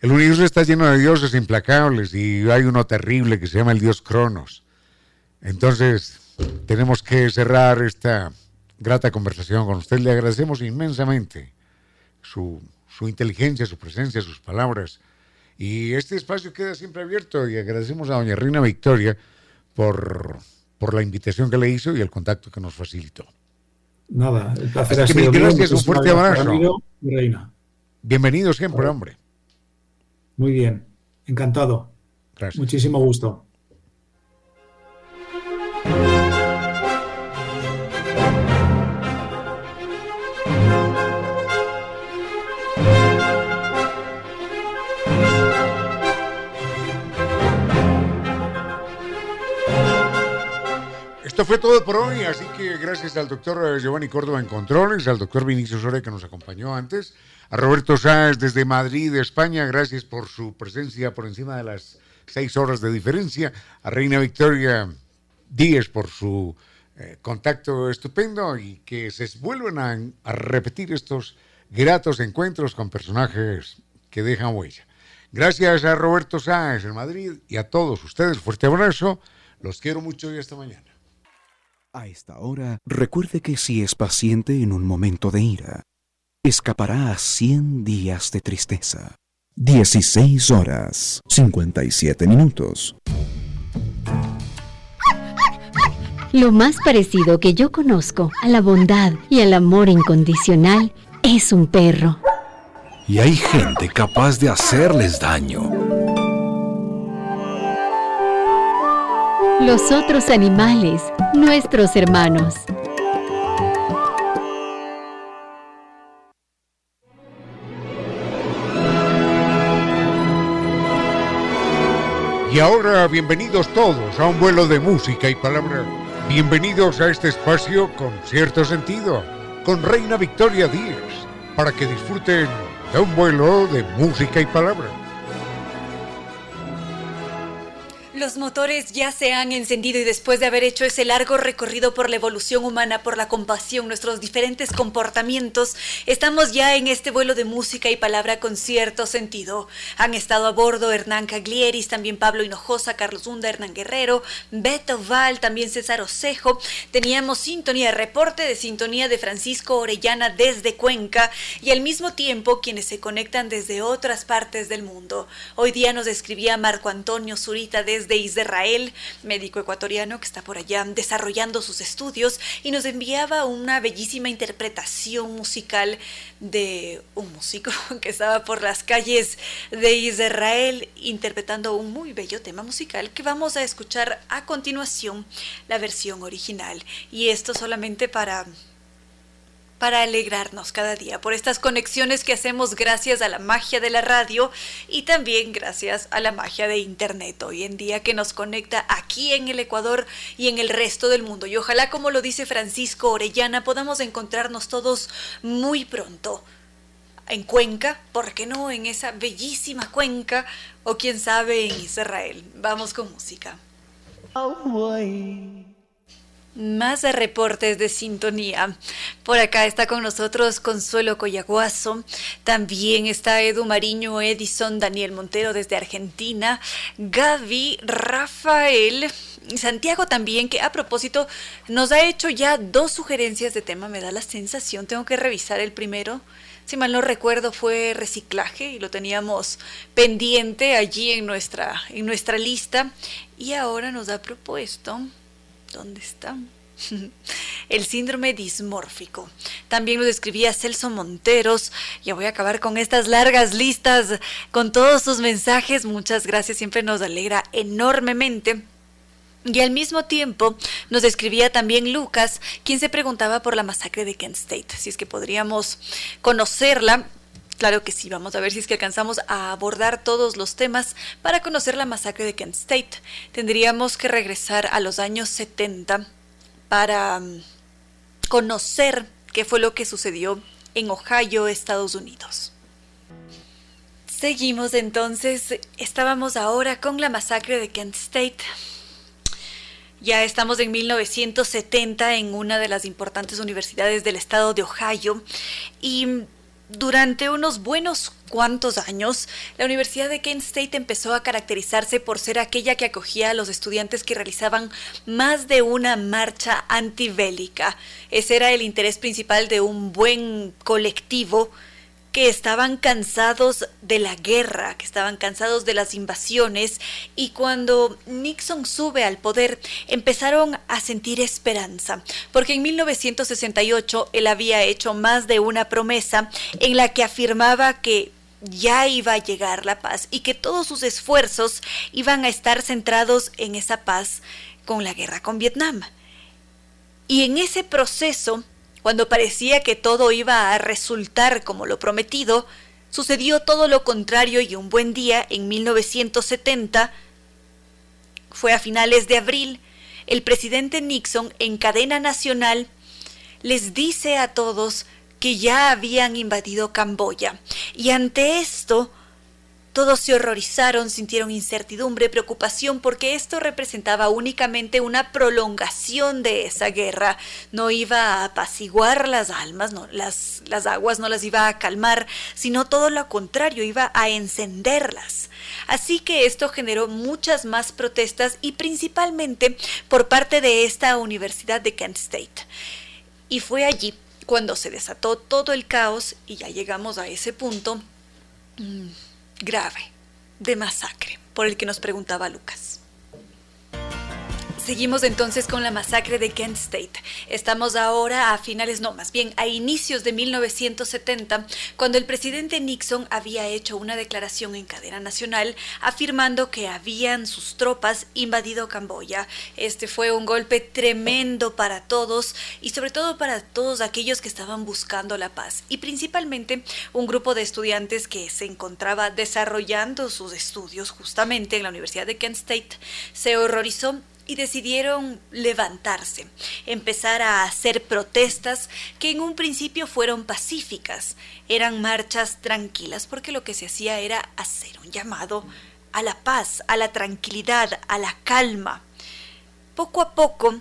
El universo está lleno de dioses implacables y hay uno terrible que se llama el dios Cronos. Entonces, tenemos que cerrar esta grata conversación con usted. Le agradecemos inmensamente su, su inteligencia, su presencia, sus palabras y este espacio queda siempre abierto y agradecemos a doña Reina Victoria por, por la invitación que le hizo y el contacto que nos facilitó. Nada, el placer ha sido gracias, un fuerte abrazo. Reina. Bienvenido siempre, hombre. Muy bien, encantado. Gracias. Muchísimo gusto. Esto fue todo por hoy, así que gracias al doctor Giovanni Córdoba en Controles, al doctor Vinicio Soria que nos acompañó antes, a Roberto Sáez desde Madrid, España, gracias por su presencia por encima de las seis horas de diferencia, a Reina Victoria Díez por su eh, contacto estupendo y que se vuelvan a, a repetir estos gratos encuentros con personajes que dejan huella. Gracias a Roberto Sáez en Madrid y a todos ustedes, fuerte abrazo, los quiero mucho y hasta mañana. A esta hora, recuerde que si es paciente en un momento de ira, escapará a 100 días de tristeza. 16 horas 57 minutos. Lo más parecido que yo conozco a la bondad y al amor incondicional es un perro. Y hay gente capaz de hacerles daño. Los otros animales, nuestros hermanos. Y ahora bienvenidos todos a un vuelo de música y palabra. Bienvenidos a este espacio con cierto sentido, con Reina Victoria Díez, para que disfruten de un vuelo de música y palabra. Los motores ya se han encendido y después de haber hecho ese largo recorrido por la evolución humana, por la compasión, nuestros diferentes comportamientos, estamos ya en este vuelo de música y palabra con cierto sentido. Han estado a bordo Hernán Caglieris, también Pablo Hinojosa, Carlos Hunda, Hernán Guerrero, Beto Val, también César Osejo. Teníamos sintonía, reporte de sintonía de Francisco Orellana desde Cuenca y al mismo tiempo quienes se conectan desde otras partes del mundo. Hoy día nos escribía Marco Antonio Zurita desde de Israel, médico ecuatoriano que está por allá desarrollando sus estudios y nos enviaba una bellísima interpretación musical de un músico que estaba por las calles de Israel interpretando un muy bello tema musical que vamos a escuchar a continuación la versión original. Y esto solamente para para alegrarnos cada día por estas conexiones que hacemos gracias a la magia de la radio y también gracias a la magia de Internet hoy en día que nos conecta aquí en el Ecuador y en el resto del mundo. Y ojalá, como lo dice Francisco Orellana, podamos encontrarnos todos muy pronto en Cuenca, ¿por qué no en esa bellísima Cuenca? O quién sabe en Israel. Vamos con música. Más reportes de sintonía. Por acá está con nosotros Consuelo Coyaguazo. También está Edu Mariño, Edison, Daniel Montero desde Argentina. Gaby, Rafael. Santiago también, que a propósito nos ha hecho ya dos sugerencias de tema, me da la sensación, tengo que revisar el primero. Si mal no recuerdo fue reciclaje y lo teníamos pendiente allí en nuestra, en nuestra lista y ahora nos ha propuesto ¿Dónde está? El síndrome dismórfico. También lo describía Celso Monteros. Ya voy a acabar con estas largas listas, con todos sus mensajes. Muchas gracias, siempre nos alegra enormemente. Y al mismo tiempo nos describía también Lucas, quien se preguntaba por la masacre de Kent State, si es que podríamos conocerla. Claro que sí, vamos a ver si es que alcanzamos a abordar todos los temas para conocer la masacre de Kent State. Tendríamos que regresar a los años 70 para mm, conocer qué fue lo que sucedió en Ohio, Estados Unidos. Seguimos entonces, estábamos ahora con la masacre de Kent State. Ya estamos en 1970 en una de las importantes universidades del estado de Ohio y durante unos buenos cuantos años, la Universidad de Kent State empezó a caracterizarse por ser aquella que acogía a los estudiantes que realizaban más de una marcha antibélica. Ese era el interés principal de un buen colectivo que estaban cansados de la guerra, que estaban cansados de las invasiones y cuando Nixon sube al poder empezaron a sentir esperanza, porque en 1968 él había hecho más de una promesa en la que afirmaba que ya iba a llegar la paz y que todos sus esfuerzos iban a estar centrados en esa paz con la guerra con Vietnam. Y en ese proceso cuando parecía que todo iba a resultar como lo prometido, sucedió todo lo contrario y un buen día, en 1970, fue a finales de abril, el presidente Nixon en cadena nacional les dice a todos que ya habían invadido Camboya. Y ante esto, todos se horrorizaron, sintieron incertidumbre, preocupación, porque esto representaba únicamente una prolongación de esa guerra. No iba a apaciguar las almas, no, las, las aguas no las iba a calmar, sino todo lo contrario, iba a encenderlas. Así que esto generó muchas más protestas y principalmente por parte de esta Universidad de Kent State. Y fue allí cuando se desató todo el caos y ya llegamos a ese punto. Grave de masacre, por el que nos preguntaba Lucas. Seguimos entonces con la masacre de Kent State. Estamos ahora a finales, no, más bien a inicios de 1970, cuando el presidente Nixon había hecho una declaración en cadena nacional afirmando que habían sus tropas invadido Camboya. Este fue un golpe tremendo para todos y sobre todo para todos aquellos que estaban buscando la paz y principalmente un grupo de estudiantes que se encontraba desarrollando sus estudios justamente en la Universidad de Kent State se horrorizó y decidieron levantarse, empezar a hacer protestas que en un principio fueron pacíficas, eran marchas tranquilas porque lo que se hacía era hacer un llamado a la paz, a la tranquilidad, a la calma. Poco a poco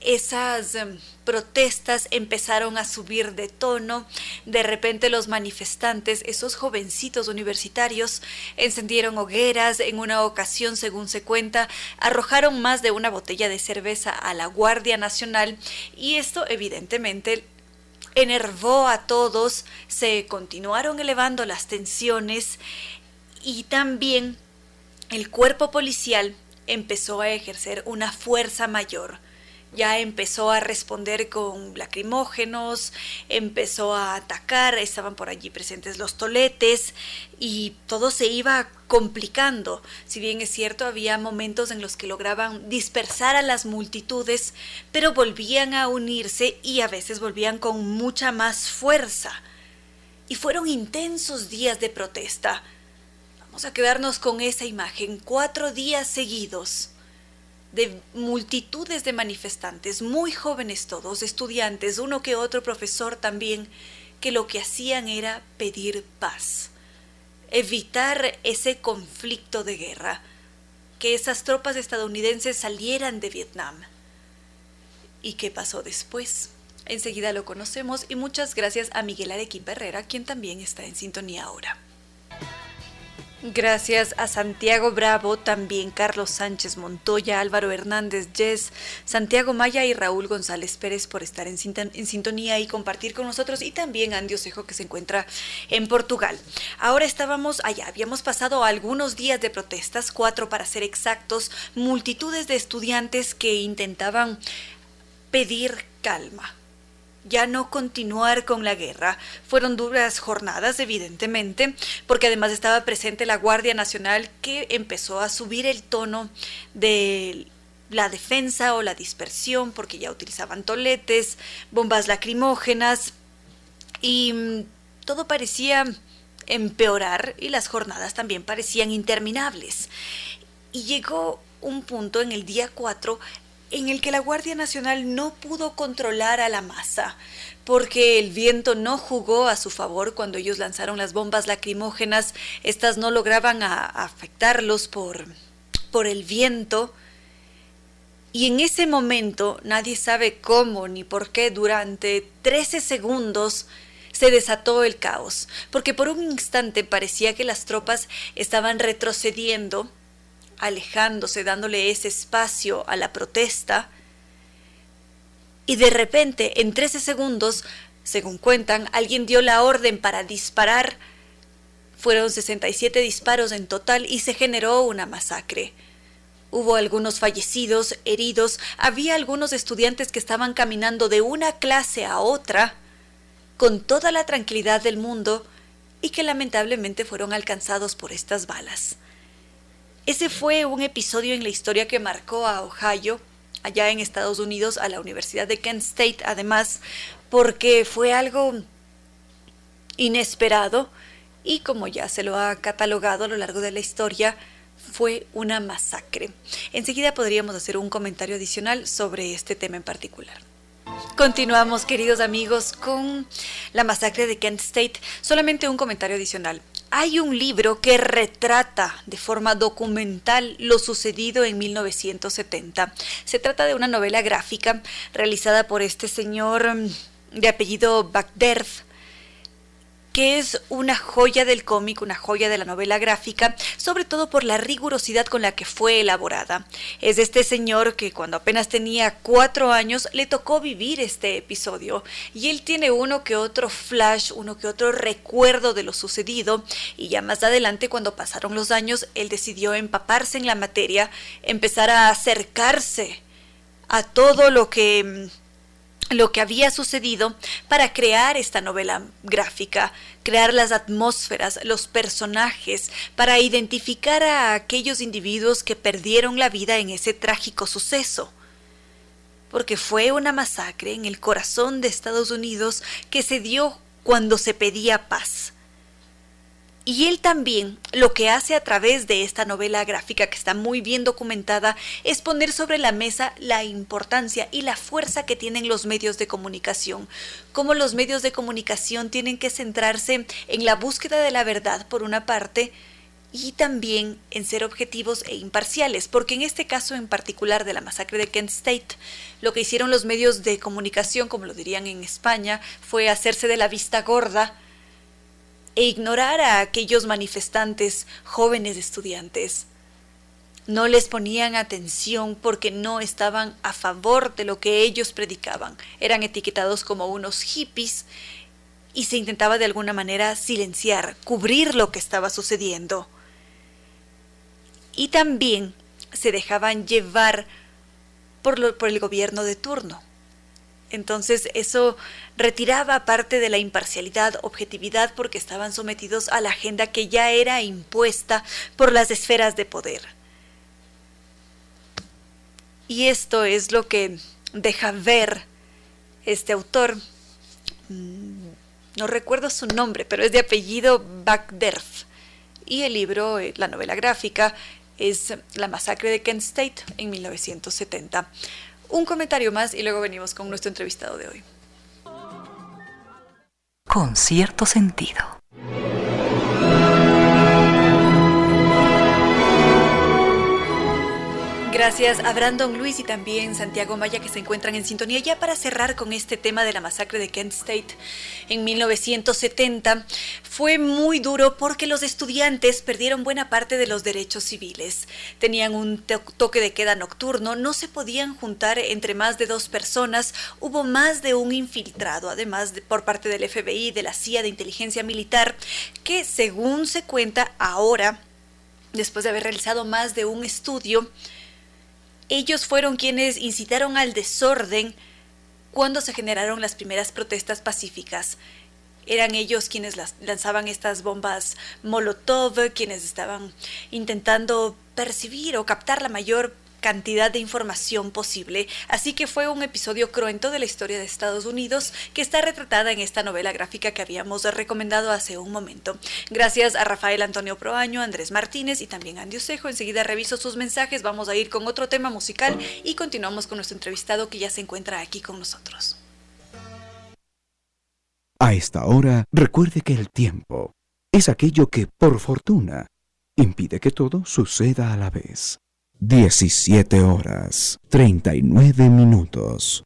esas em, protestas empezaron a subir de tono. De repente los manifestantes, esos jovencitos universitarios, encendieron hogueras. En una ocasión, según se cuenta, arrojaron más de una botella de cerveza a la Guardia Nacional y esto evidentemente enervó a todos. Se continuaron elevando las tensiones y también el cuerpo policial empezó a ejercer una fuerza mayor ya empezó a responder con lacrimógenos, empezó a atacar, estaban por allí presentes los toletes y todo se iba complicando. Si bien es cierto, había momentos en los que lograban dispersar a las multitudes, pero volvían a unirse y a veces volvían con mucha más fuerza. Y fueron intensos días de protesta. Vamos a quedarnos con esa imagen, cuatro días seguidos de multitudes de manifestantes, muy jóvenes todos, estudiantes, uno que otro profesor también, que lo que hacían era pedir paz, evitar ese conflicto de guerra, que esas tropas estadounidenses salieran de Vietnam. ¿Y qué pasó después? Enseguida lo conocemos y muchas gracias a Miguel Arequipa Herrera, quien también está en sintonía ahora. Gracias a Santiago Bravo, también Carlos Sánchez Montoya, Álvaro Hernández Yes, Santiago Maya y Raúl González Pérez por estar en, sintonía y compartir con nosotros y también Andy Osejo que se encuentra en Portugal. Ahora estábamos allá, habíamos pasado algunos días de protestas, cuatro para ser exactos, multitudes de estudiantes que intentaban pedir calma, ya no continuar con la guerra. Fueron duras jornadas, evidentemente, porque además estaba presente la Guardia Nacional que empezó a subir el tono de la defensa o la dispersión, porque ya utilizaban toletes, bombas lacrimógenas y mm, todo parecía empeorar y las jornadas también parecían interminables. Y llegó un punto en el día 4 en el que la Guardia Nacional no pudo controlar a la masa, porque el viento no jugó a su favor cuando ellos lanzaron las bombas lacrimógenas, estas no lograban afectarlos por, por el viento, y en ese momento nadie sabe cómo ni por qué durante 13 segundos se desató el caos, porque por un instante parecía que las tropas estaban retrocediendo, alejándose, dándole ese espacio a la protesta, y de repente, en 13 segundos, según cuentan, alguien dio la orden para disparar. Fueron 67 disparos en total y se generó una masacre. Hubo algunos fallecidos, heridos, había algunos estudiantes que estaban caminando de una clase a otra con toda la tranquilidad del mundo y que lamentablemente fueron alcanzados por estas balas. Ese fue un episodio en la historia que marcó a Ohio, allá en Estados Unidos, a la Universidad de Kent State, además, porque fue algo inesperado y como ya se lo ha catalogado a lo largo de la historia, fue una masacre. Enseguida podríamos hacer un comentario adicional sobre este tema en particular. Continuamos, queridos amigos, con la masacre de Kent State. Solamente un comentario adicional. Hay un libro que retrata de forma documental lo sucedido en 1970. Se trata de una novela gráfica realizada por este señor mm, de apellido Bagderf que es una joya del cómic, una joya de la novela gráfica, sobre todo por la rigurosidad con la que fue elaborada. Es de este señor que cuando apenas tenía cuatro años le tocó vivir este episodio y él tiene uno que otro flash, uno que otro recuerdo de lo sucedido y ya más adelante cuando pasaron los años él decidió empaparse en la materia, empezar a acercarse a todo lo que mm, lo que había sucedido para crear esta novela gráfica, crear las atmósferas, los personajes, para identificar a aquellos individuos que perdieron la vida en ese trágico suceso. Porque fue una masacre en el corazón de Estados Unidos que se dio cuando se pedía paz y él también lo que hace a través de esta novela gráfica que está muy bien documentada es poner sobre la mesa la importancia y la fuerza que tienen los medios de comunicación, cómo los medios de comunicación tienen que centrarse en la búsqueda de la verdad por una parte, y también en ser objetivos e imparciales, porque en este caso en particular de la masacre de Kent State, lo que hicieron los medios de comunicación, como lo dirían en España, fue hacerse de la vista gorda, e ignorar a aquellos manifestantes jóvenes estudiantes. No les ponían atención porque no estaban a favor de lo que ellos predicaban. Eran etiquetados como unos hippies y se intentaba de alguna manera silenciar, cubrir lo que estaba sucediendo. Y también se dejaban llevar por, por el gobierno de turno. Entonces eso retiraba parte de la imparcialidad, objetividad, porque estaban sometidos a la agenda que ya era impuesta por las esferas de poder. Y esto es lo que deja ver este autor. Mm, no recuerdo su nombre, pero es de apellido Bagderf. Y el libro, eh, la novela gráfica, es La masacre de Kent State en 1970 un comentario más y luego venimos con nuestro entrevistado de hoy. Con cierto sentido. Gracias a Brandon Luis y también Santiago Maya que se encuentran en sintonía. Ya para cerrar con este tema de la masacre de Kent State en 1970, fue muy duro porque los estudiantes perdieron buena parte de los derechos civiles. Tenían un toque de queda nocturno, no se podían juntar entre más de dos personas, hubo más de un infiltrado, además por parte del FBI, de la CIA, de inteligencia militar, que según se cuenta ahora, después de haber realizado más de un estudio, ellos fueron quienes incitaron al desorden cuando se generaron las primeras protestas pacíficas. Eran ellos quienes lanzaban estas bombas Molotov, quienes estaban intentando percibir o captar la mayor cantidad de información posible, así que fue un episodio cruento de la historia de Estados Unidos que está retratada en esta novela gráfica que habíamos recomendado hace un momento. Gracias a Rafael Antonio Proaño, Andrés Martínez y también Andy Osejo. Enseguida reviso sus mensajes, vamos a ir con otro tema musical y continuamos con nuestro entrevistado que ya se encuentra aquí con nosotros. A esta hora, recuerde que el tiempo es aquello que, por fortuna, impide que todo suceda a la vez. 17 horas 39 minutos.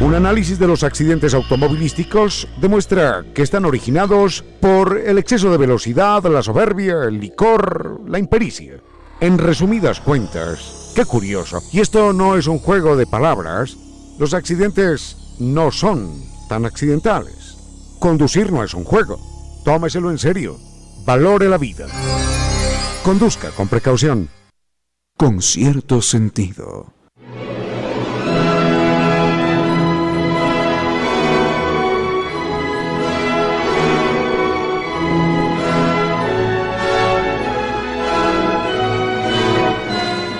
Un análisis de los accidentes automovilísticos demuestra que están originados por el exceso de velocidad, la soberbia, el licor, la impericia. En resumidas cuentas, qué curioso, y esto no es un juego de palabras, los accidentes no son tan accidentales. Conducir no es un juego, tómeselo en serio, valore la vida. Conduzca con precaución con cierto sentido.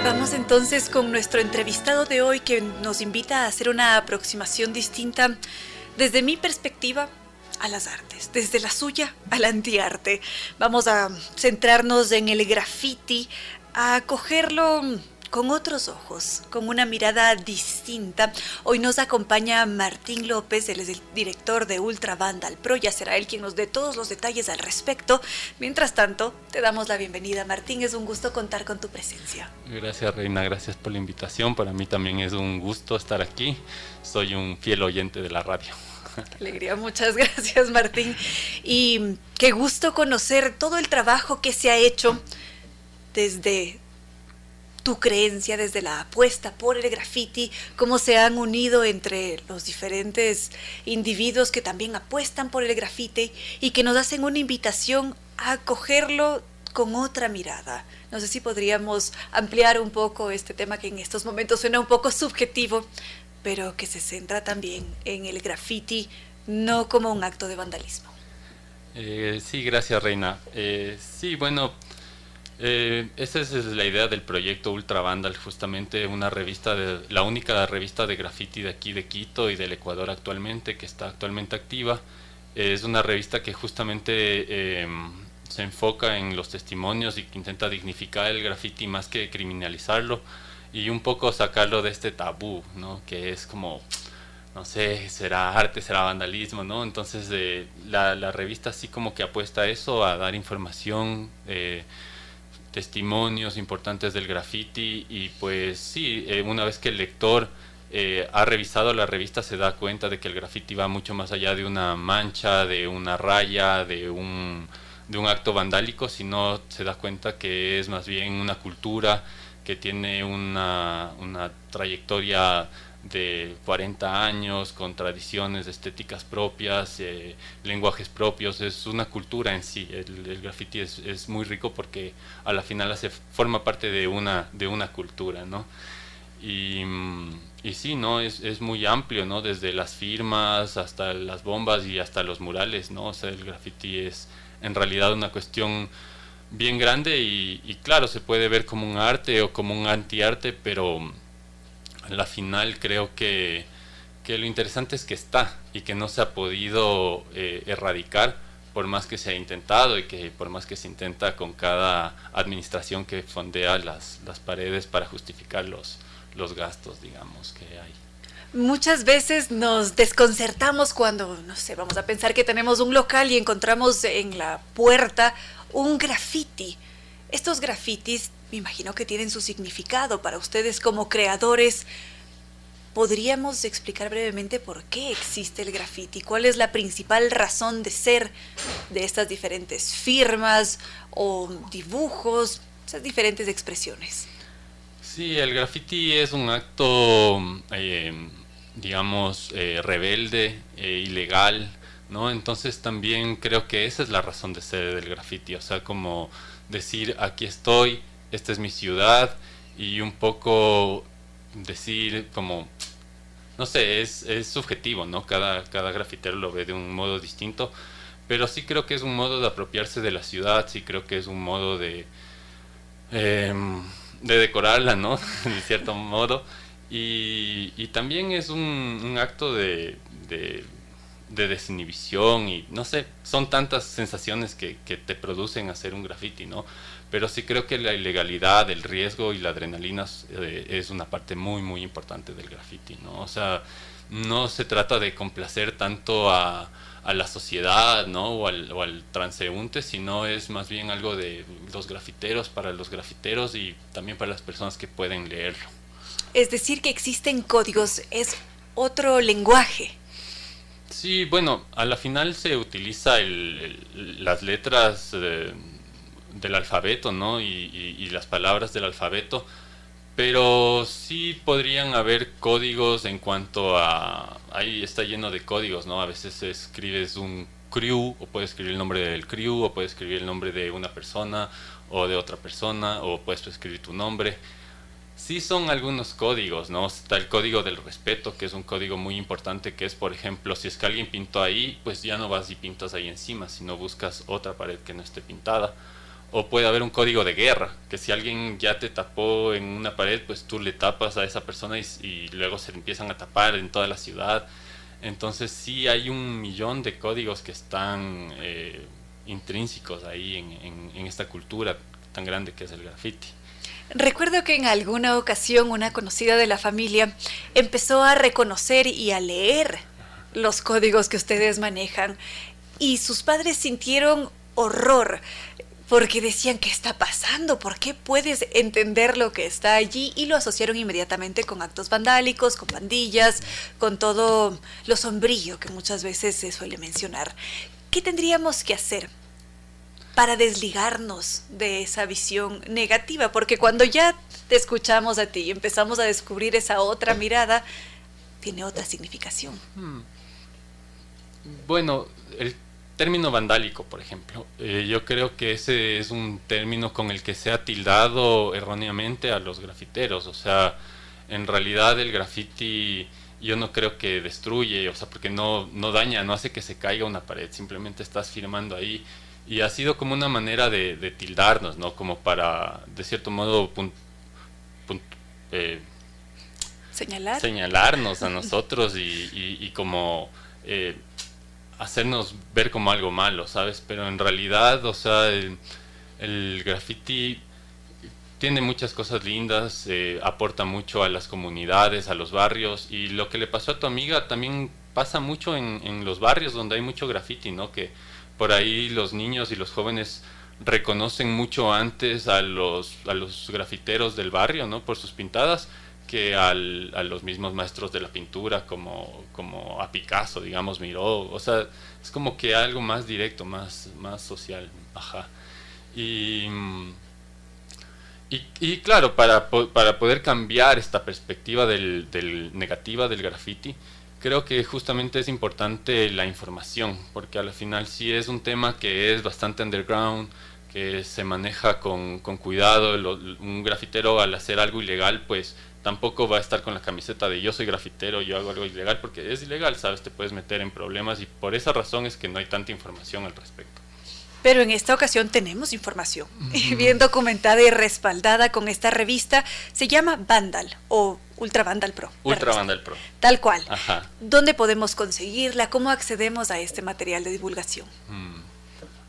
Vamos entonces con nuestro entrevistado de hoy que nos invita a hacer una aproximación distinta desde mi perspectiva a las artes, desde la suya al antiarte. Vamos a centrarnos en el graffiti, a cogerlo con otros ojos, con una mirada distinta. Hoy nos acompaña Martín López, él es el director de Ultra Vandal Pro, ya será él quien nos dé todos los detalles al respecto. Mientras tanto, te damos la bienvenida. Martín, es un gusto contar con tu presencia. Gracias, Reina, gracias por la invitación. Para mí también es un gusto estar aquí. Soy un fiel oyente de la radio. Alegría, muchas gracias, Martín. Y qué gusto conocer todo el trabajo que se ha hecho desde tu creencia, desde la apuesta por el graffiti, cómo se han unido entre los diferentes individuos que también apuestan por el graffiti y que nos hacen una invitación a cogerlo con otra mirada. No sé si podríamos ampliar un poco este tema que en estos momentos suena un poco subjetivo, pero que se centra también en el graffiti, no como un acto de vandalismo. Eh, sí, gracias Reina. Eh, sí, bueno, eh, esa es la idea del proyecto Ultra Vandal, justamente una revista, de, la única revista de graffiti de aquí de Quito y del Ecuador actualmente, que está actualmente activa. es una revista que justamente em, se enfoca en los testimonios y que intenta dignificar el graffiti más que criminalizarlo y un poco sacarlo de este tabú, ¿no? que es como, no sé, será arte, será vandalismo, ¿no? Entonces eh, la, la, revista así como que apuesta a eso, a dar información. Testimonios importantes del graffiti y pues sí, eh, una vez que el lector eh, ha revisado la revista se da cuenta de que el graffiti va mucho más allá de una mancha, de una raya, de un, de un acto vandálico, sino se da cuenta que es más bien una cultura que tiene una, una trayectoria de 40 años, con tradiciones estéticas propias, eh, lenguajes propios, es una cultura en sí. El, graffiti es, es, muy rico porque a la final hace, forma parte de una, de una cultura, ¿no? Y, mm, y sí, ¿no? Es, es, muy amplio, ¿no? Desde las firmas hasta las bombas y hasta los murales, ¿no? El graffiti es en realidad una cuestión bien grande y, claro, se puede ver como un arte o como un antiarte, pero la final creo que, que, lo interesante es que está y que no se ha podido eh, erradicar por más que se ha intentado y que por más que se intenta con cada administración que fondea las, las paredes para justificar los, los gastos, digamos, que hay. Muchas veces nos desconcertamos cuando, no sé, vamos a pensar que tenemos un local y encontramos en la puerta un graffiti. Estos grafitis, me imagino que tienen su significado para ustedes como creadores. ¿Podríamos explicar brevemente por qué existe el graffiti? ¿Cuál es la principal razón de ser de estas diferentes firmas o dibujos, esas diferentes expresiones? Sí, el graffiti es un acto, eh, digamos, eh, rebelde, eh, ilegal, ¿no? Entonces también creo que esa es la razón de ser del graffiti, o sea, como decir, aquí estoy, esta es mi ciudad, y un poco decir como, no sé, es, es subjetivo, ¿no? Cada, cada grafitero lo ve de un modo distinto, pero sí creo que es un modo de apropiarse de la ciudad, sí creo que es un modo de... Eh, de decorarla, ¿no? de cierto modo. Y, y también es un, un acto de, de, de, desinhibición y no sé, son tantas sensaciones que, que, te producen hacer un graffiti, ¿no? Pero sí creo que la ilegalidad, el riesgo y la adrenalina eh, es una parte muy, muy importante del graffiti, ¿no? O sea, no se trata de complacer tanto a, a la sociedad ¿no? o, al, o al transeúnte, sino es más bien algo de los grafiteros para los grafiteros y también para las personas que pueden leerlo. Es decir, que existen códigos, es otro lenguaje. Sí, bueno, a la final se utiliza el, el, las letras de, del alfabeto, ¿no? Y, las palabras del alfabeto, pero sí podrían haber códigos en cuanto a... Ahí está lleno de códigos, ¿no? A veces escribes un crew, o puedes escribir el nombre del crew, o puedes escribir el nombre de una persona, o de otra persona, o puedes escribir tu nombre. Sí son algunos códigos, ¿no? Está el código del respeto, que es un código muy importante, que es, por ejemplo, si es que alguien pintó ahí, pues ya no vas y pintas ahí encima, sino buscas otra pared que no esté pintada o puede haber un código de guerra, que si alguien ya te tapó en una pared, pues tú le tapas a esa persona y, luego se empiezan a tapar en toda la ciudad. Entonces sí hay un millón de códigos que están eh, intrínsecos ahí en, en esta cultura tan grande que es el graffiti. Recuerdo que en alguna ocasión una conocida de la familia empezó a reconocer y a leer los códigos que ustedes manejan y sus padres sintieron horror porque decían, ¿qué está pasando? ¿Por qué puedes entender lo que está allí? Y lo asociaron inmediatamente con actos vandálicos, con pandillas, con todo lo sombrío que muchas veces se suele mencionar. ¿Qué tendríamos que hacer para desligarnos de esa visión negativa? Porque cuando ya te escuchamos a ti y empezamos a descubrir esa otra mirada, tiene otra significación. Hmm. Bueno, el término vandálico, por ejemplo. Eh, yo creo que ese es un término con el que se ha tildado erróneamente a los grafiteros. O sea, en realidad el graffiti yo no creo que destruye, o sea, porque no, no daña, no hace que se caiga una pared, simplemente estás firmando ahí. Y ha sido como una manera de, de tildarnos, ¿no? Como para, de cierto modo, eh, señalar. señalarnos a nosotros y, y, y como... Eh, hacernos ver como algo malo, ¿sabes? Pero en realidad, o sea, el, el graffiti tiene muchas cosas lindas, eh, aporta mucho a las comunidades, a los barrios, y lo que le pasó a tu amiga también pasa mucho en, en los barrios donde hay mucho graffiti, ¿no? Que por ahí los niños y los jóvenes reconocen mucho antes a los, a los grafiteros del barrio, ¿no? Por sus pintadas, que al, a los mismos maestros de la pintura, como, como a Picasso, digamos, Miró. O sea, es como que algo más directo, más, más social. Ajá. Y, y, y claro, para, para poder cambiar esta perspectiva del, del negativa del graffiti, creo que justamente es importante la información, porque al final sí es un tema que es bastante underground, que se maneja con, con cuidado. un grafitero al hacer algo ilegal, pues tampoco va a estar con la camiseta de yo soy grafitero, yo hago algo ilegal, porque es ilegal, ¿sabes? Te puedes meter en problemas y por esa razón es que no hay tanta información al respecto. Pero en esta ocasión tenemos información, bien documentada y respaldada con esta revista. Se llama Vandal o Ultra Vandal Pro. Ultra Vandal Pro. Tal cual. Ajá. ¿Dónde podemos conseguirla? ¿Cómo accedemos a este material de divulgación? Mm.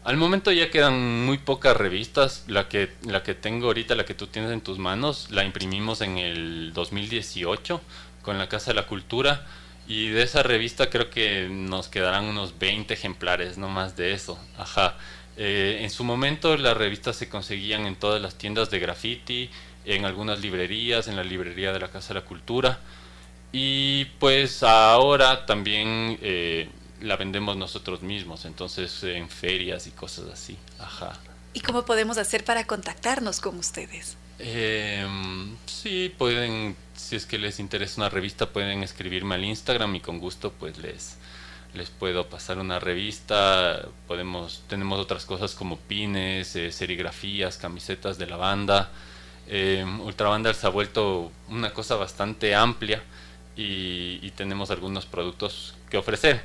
Al momento ya quedan muy pocas revistas. La que, la que tengo ahorita, la que tú tienes en tus manos, la imprimimos en el 2018 con la Casa de la Cultura. Y de esa revista creo que nos quedarán unos 20 ejemplares, no más de eso. Ajá. Eh, en su momento las revistas se conseguían en todas las tiendas de graffiti, en algunas librerías, en la librería de la Casa de la Cultura. Y pues ahora también eh, la vendemos nosotros mismos, entonces en ferias y cosas así. Ajá. ¿Y cómo podemos hacer para contactarnos con ustedes? Em, sí, pueden, si es que les interesa una revista, pueden escribirme al Instagram y con gusto pues les, les puedo pasar una revista. Podemos, tenemos otras cosas como pines, eh, serigrafías, camisetas de la banda. Eh, Ultra se ha vuelto una cosa bastante amplia y, tenemos algunos productos que ofrecer.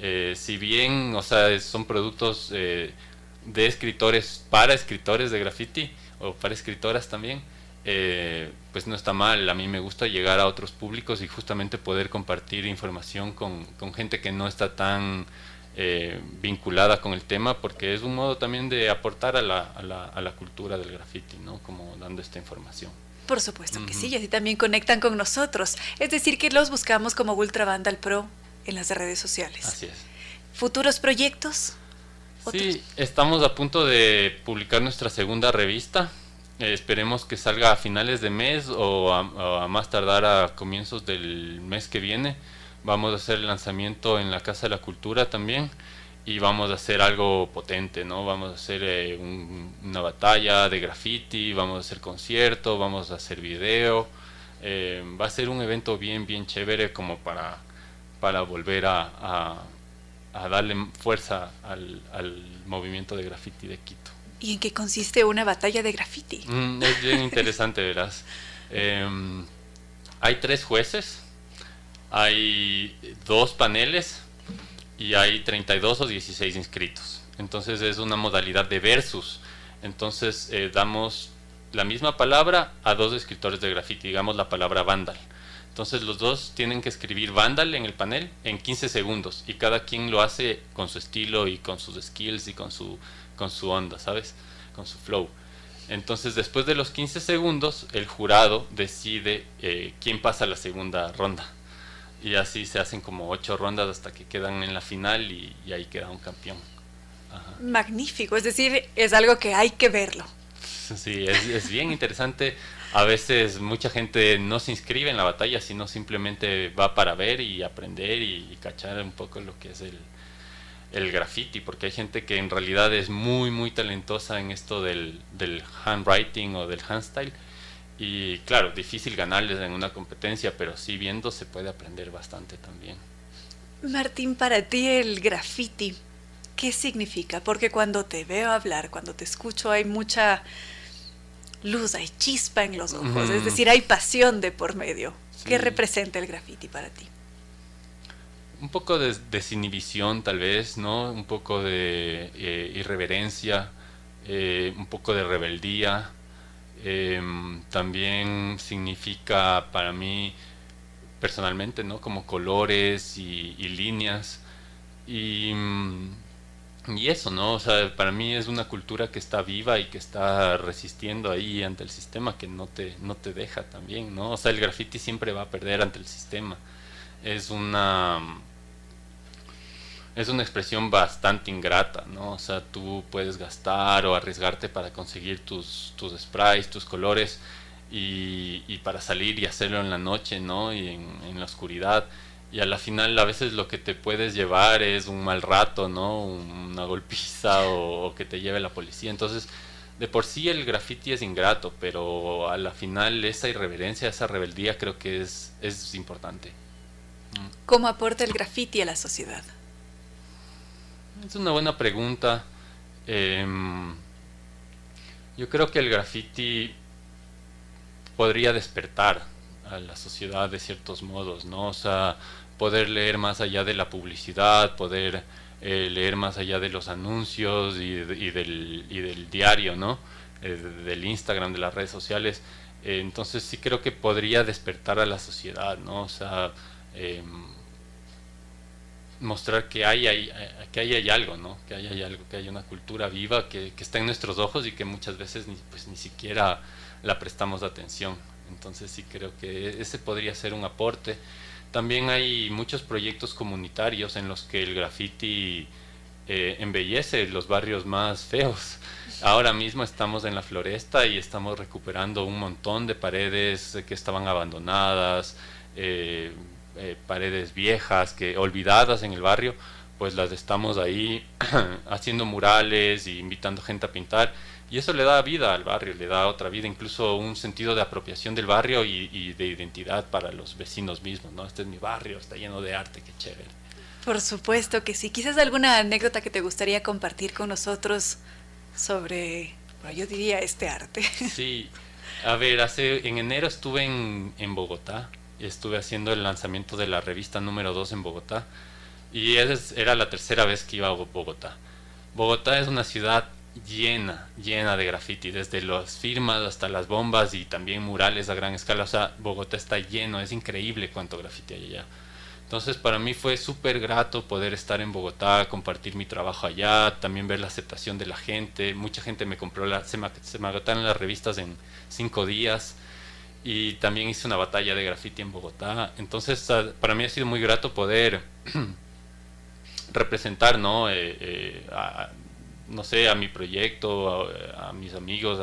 Eh, si bien, o sea, son productos eh, de escritores para escritores de graffiti o para escritoras también, eh, pues no está mal. A mí me gusta llegar a otros públicos y justamente poder compartir información con, gente que no está tan eh, vinculada con el tema, porque es un modo también de aportar a la, a la, a la cultura del graffiti, ¿no? Como dando esta información. Por supuesto que sí, y así también conectan con nosotros. Es decir, que los buscamos como Ultra Vandal Pro en las redes sociales. Así es. ¿Futuros proyectos? Sí, estamos a punto de publicar nuestra segunda revista. Eh, esperemos que salga a finales de mes o a, más tardar a comienzos del mes que viene. Vamos a hacer el lanzamiento en la Casa de la Cultura también y vamos a hacer algo potente, ¿no? Vamos a hacer eh, una batalla de graffiti, vamos a hacer concierto, vamos a hacer video. Eh, va a ser un evento bien, bien chévere como para, para volver a, a, darle fuerza al, al movimiento de graffiti de Quito. ¿Y en qué consiste una batalla de graffiti? Mm, es bien interesante, verás. Em, hay tres jueces, hay dos paneles y hay 32 o 16 inscritos. Entonces es una modalidad de versus. Entonces eh, damos la misma palabra a dos escritores de graffiti, digamos la palabra vandal. Entonces los dos tienen que escribir vandal en el panel en 15 segundos y cada quien lo hace con su estilo y con sus skills y con su con su onda, ¿sabes? Con su flow. Entonces, después de los 15 segundos, el jurado decide eh, quién pasa a la segunda ronda. Y así se hacen como ocho rondas hasta que quedan en la final y, ahí queda un campeón. Magnífico, es decir, es algo que hay que verlo. Sí, es, bien interesante. A veces mucha gente no se inscribe en la batalla, sino simplemente va para ver y aprender y cachar un poco lo que es el, el graffiti, porque hay gente que en realidad es muy, muy talentosa en esto del, del handwriting o del handstyle. Y claro, difícil ganarles en una competencia, pero sí viendo se puede aprender bastante también. Martín, para ti el graffiti, ¿qué significa? Porque cuando te veo hablar, cuando te escucho, hay mucha luz, hay chispa en los ojos, es decir, hay pasión de por medio. ¿Qué representa el graffiti para ti? un poco de desinhibición tal vez, ¿no? Un poco de eh, irreverencia, eh, un poco de rebeldía. Em, también significa para mí personalmente, ¿no? Como colores y, líneas. Y, y, eso, ¿no? O sea, para mí es una cultura que está viva y que está resistiendo ahí ante el sistema que no te, no te deja también, ¿no? O sea, el graffiti siempre va a perder ante el sistema. Es una es una expresión bastante ingrata, ¿no? O sea, tú puedes gastar o arriesgarte para conseguir tus, tus sprays, tus colores y, y para salir y hacerlo en la noche, ¿no? Y en, en, la oscuridad. Y a la final a veces lo que te puedes llevar es un mal rato, ¿no? Una golpiza o, que te lleve la policía. Entonces, de por sí el graffiti es ingrato, pero a la final esa irreverencia, esa rebeldía creo que es, es importante. ¿Cómo aporta el graffiti a la sociedad? Es una buena pregunta. Em, Yo creo que el graffiti podría despertar a la sociedad de ciertos modos, ¿no? O sea, poder leer más allá de la publicidad, poder eh, leer más allá de los anuncios y, del, y del, diario, ¿no? Eh, del Instagram, de las redes sociales. Eh, entonces sí creo que podría despertar a la sociedad, ¿no? O sea, em, mostrar que hay, hay, que hay, algo, ¿no? Que hay, algo, que hay una cultura viva que, que, está en nuestros ojos y que muchas veces ni, pues, ni siquiera la prestamos atención. Entonces sí creo que ese podría ser un aporte. También hay muchos proyectos comunitarios en los que el graffiti eh, embellece los barrios más feos. Ahora mismo estamos en la floresta y estamos recuperando un montón de paredes que estaban abandonadas, eh, eh, paredes viejas, que olvidadas en el barrio, pues las estamos ahí haciendo murales y invitando gente a pintar y eso le da vida al barrio, le da otra vida, incluso un sentido de apropiación del barrio y, de identidad para los vecinos mismos, ¿no? Este es mi barrio, está lleno de arte, qué chévere. Por supuesto que sí. Quizás alguna anécdota que te gustaría compartir con nosotros sobre, bueno, yo diría, este arte. Sí, a ver, hace, en enero estuve en, en Bogotá, estuve haciendo el lanzamiento de la revista número 2 en Bogotá, y era la tercera vez que iba a Bogotá. Bogotá es una ciudad llena, llena de graffiti, desde las firmas hasta las bombas y también murales a gran escala. O sea, Bogotá está lleno, es increíble cuánto graffiti hay allá. Entonces para mí fue súper grato poder estar en Bogotá, compartir mi trabajo allá, también ver la aceptación de la gente. Mucha gente me compró, la, se, me, se me agotaron las revistas en cinco días y también hice una batalla de graffiti en Bogotá. Entonces para mí ha sido muy grato poder representar ¿no? Eh, eh, no sé, a mi proyecto, a, mis amigos,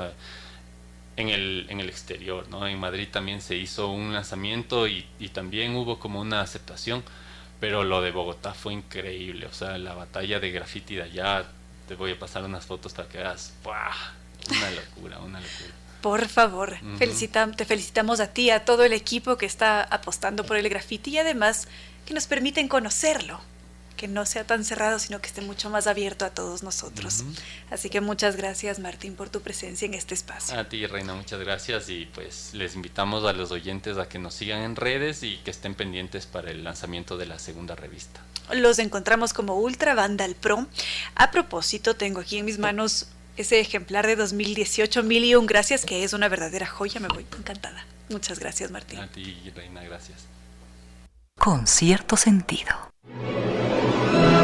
en, el, en el exterior, ¿no? En Madrid también se hizo un lanzamiento y, también hubo como una aceptación, pero lo de Bogotá fue increíble, o sea, la batalla de graffiti de allá, te voy a pasar unas fotos para que veas, una locura, una locura. Por favor, te felicitamos a ti, a todo el equipo que está apostando por el graffiti y además que nos permiten conocerlo que no sea tan cerrado, sino que esté mucho más abierto a todos nosotros. Así que muchas gracias, Martín, por tu presencia en este espacio. A ti, Reina, muchas gracias y pues les invitamos a los oyentes a que nos sigan en redes y que estén pendientes para el lanzamiento de la segunda revista. Los encontramos como Ultra Vandal Pro. A propósito, tengo aquí en mis manos ese ejemplar de 2018, mil y un gracias, que es una verdadera joya, me voy encantada. Muchas gracias, Martín. A ti, Reina, gracias. Con cierto sentido. Música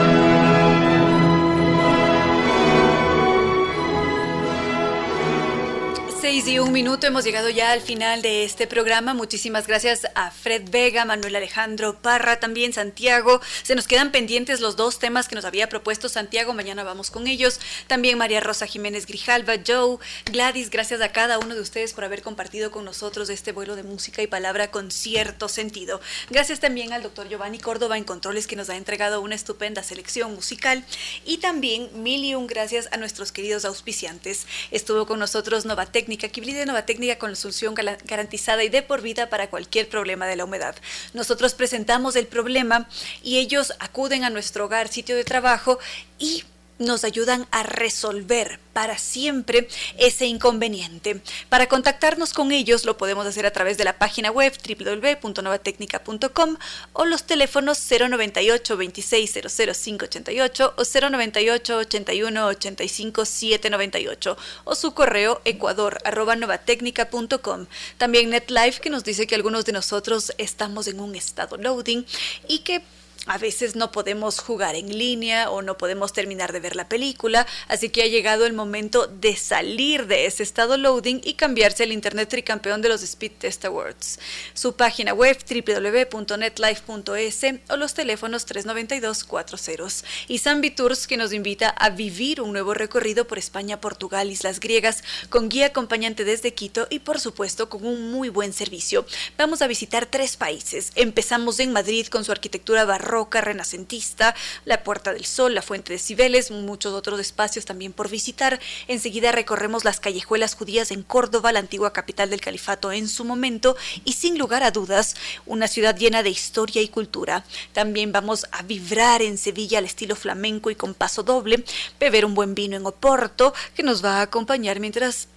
6 y un minuto, hemos llegado ya al final de este programa. Muchísimas gracias a Fred Vega, Manuel Alejandro Parra, también Santiago. Se nos quedan pendientes los dos temas que nos había propuesto Santiago, mañana vamos con ellos. También María Rosa Jiménez Grijalva, Joe, Gladys, gracias a cada uno de ustedes por haber compartido con nosotros este vuelo de música y palabra con cierto sentido. Gracias también al doctor Giovanni Córdoba en Controles que nos ha entregado una estupenda selección musical. Y también mil y un gracias a nuestros queridos auspiciantes. Estuvo con nosotros Nova Técnica, de Nova Técnica con la solución garantizada y de por vida para cualquier problema de la humedad. Nosotros presentamos el problema y ellos acuden a nuestro hogar, sitio de trabajo y nos ayudan a resolver para siempre ese inconveniente. Para contactarnos con ellos lo podemos hacer a través de la página web www.novatecnica.com o los teléfonos 098 26 588 o 098 81 85 798 o su correo ecuador@novatecnica.com. También NetLife que nos dice que algunos de nosotros estamos en un estado loading y que a veces no podemos jugar en línea o no podemos terminar de ver la película, así que ha llegado el momento de salir de ese estado loading y cambiarse al Internet tricampeón de los Speed Test Awards. Su página web www.netlife.es o los teléfonos 392-40. Y Zambi Tours que nos invita a vivir un nuevo recorrido por España, Portugal, Islas Griegas, con guía acompañante desde Quito y por supuesto con un muy buen servicio. Vamos a visitar tres países. Empezamos en Madrid con su arquitectura barroca roca renacentista, la Puerta del Sol, la Fuente de Cibeles, muchos otros espacios también por visitar. Enseguida recorremos las callejuelas judías en Córdoba, la antigua capital del califato en su momento, y sin lugar a dudas, una ciudad llena de historia y cultura. También vamos a vibrar en Sevilla al estilo flamenco y con paso doble, beber un buen vino en Oporto, que nos va a acompañar mientras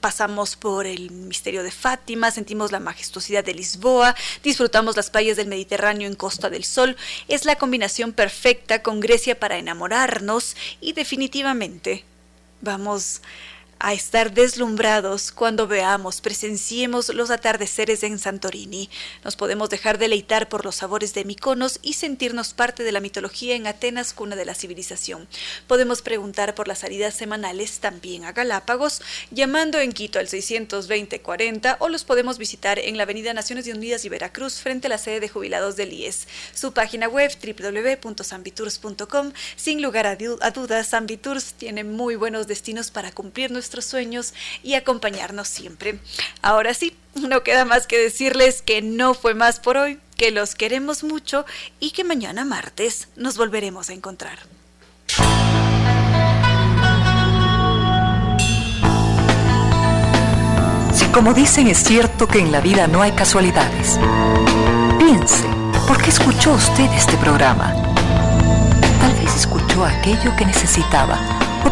pasamos por el misterio de Fátima, sentimos la majestuosidad de Lisboa, disfrutamos las playas del Mediterráneo en Costa del Sol. Es la combinación perfecta con Grecia para enamorarnos y definitivamente vamos a estar deslumbrados cuando veamos, presenciemos los atardeceres en Santorini. Nos podemos dejar deleitar por los sabores de Miconos y sentirnos parte de la mitología en Atenas, cuna de la civilización. Podemos preguntar por las salidas semanales también a Galápagos, llamando en Quito al 620-40 o los podemos visitar en la Avenida Naciones Unidas y Veracruz frente a la sede de jubilados del IES. Su página web www.sanvitours.com. Sin lugar a, dudas, Sanvitours tiene muy buenos destinos para cumplir sueños y acompañarnos siempre. Ahora sí, no queda más que decirles que no fue más por hoy, que los queremos mucho y que mañana martes nos volveremos a encontrar. Si como dicen es cierto que en la vida no hay casualidades, piense, ¿por qué escuchó usted este programa? Tal vez escuchó aquello que necesitaba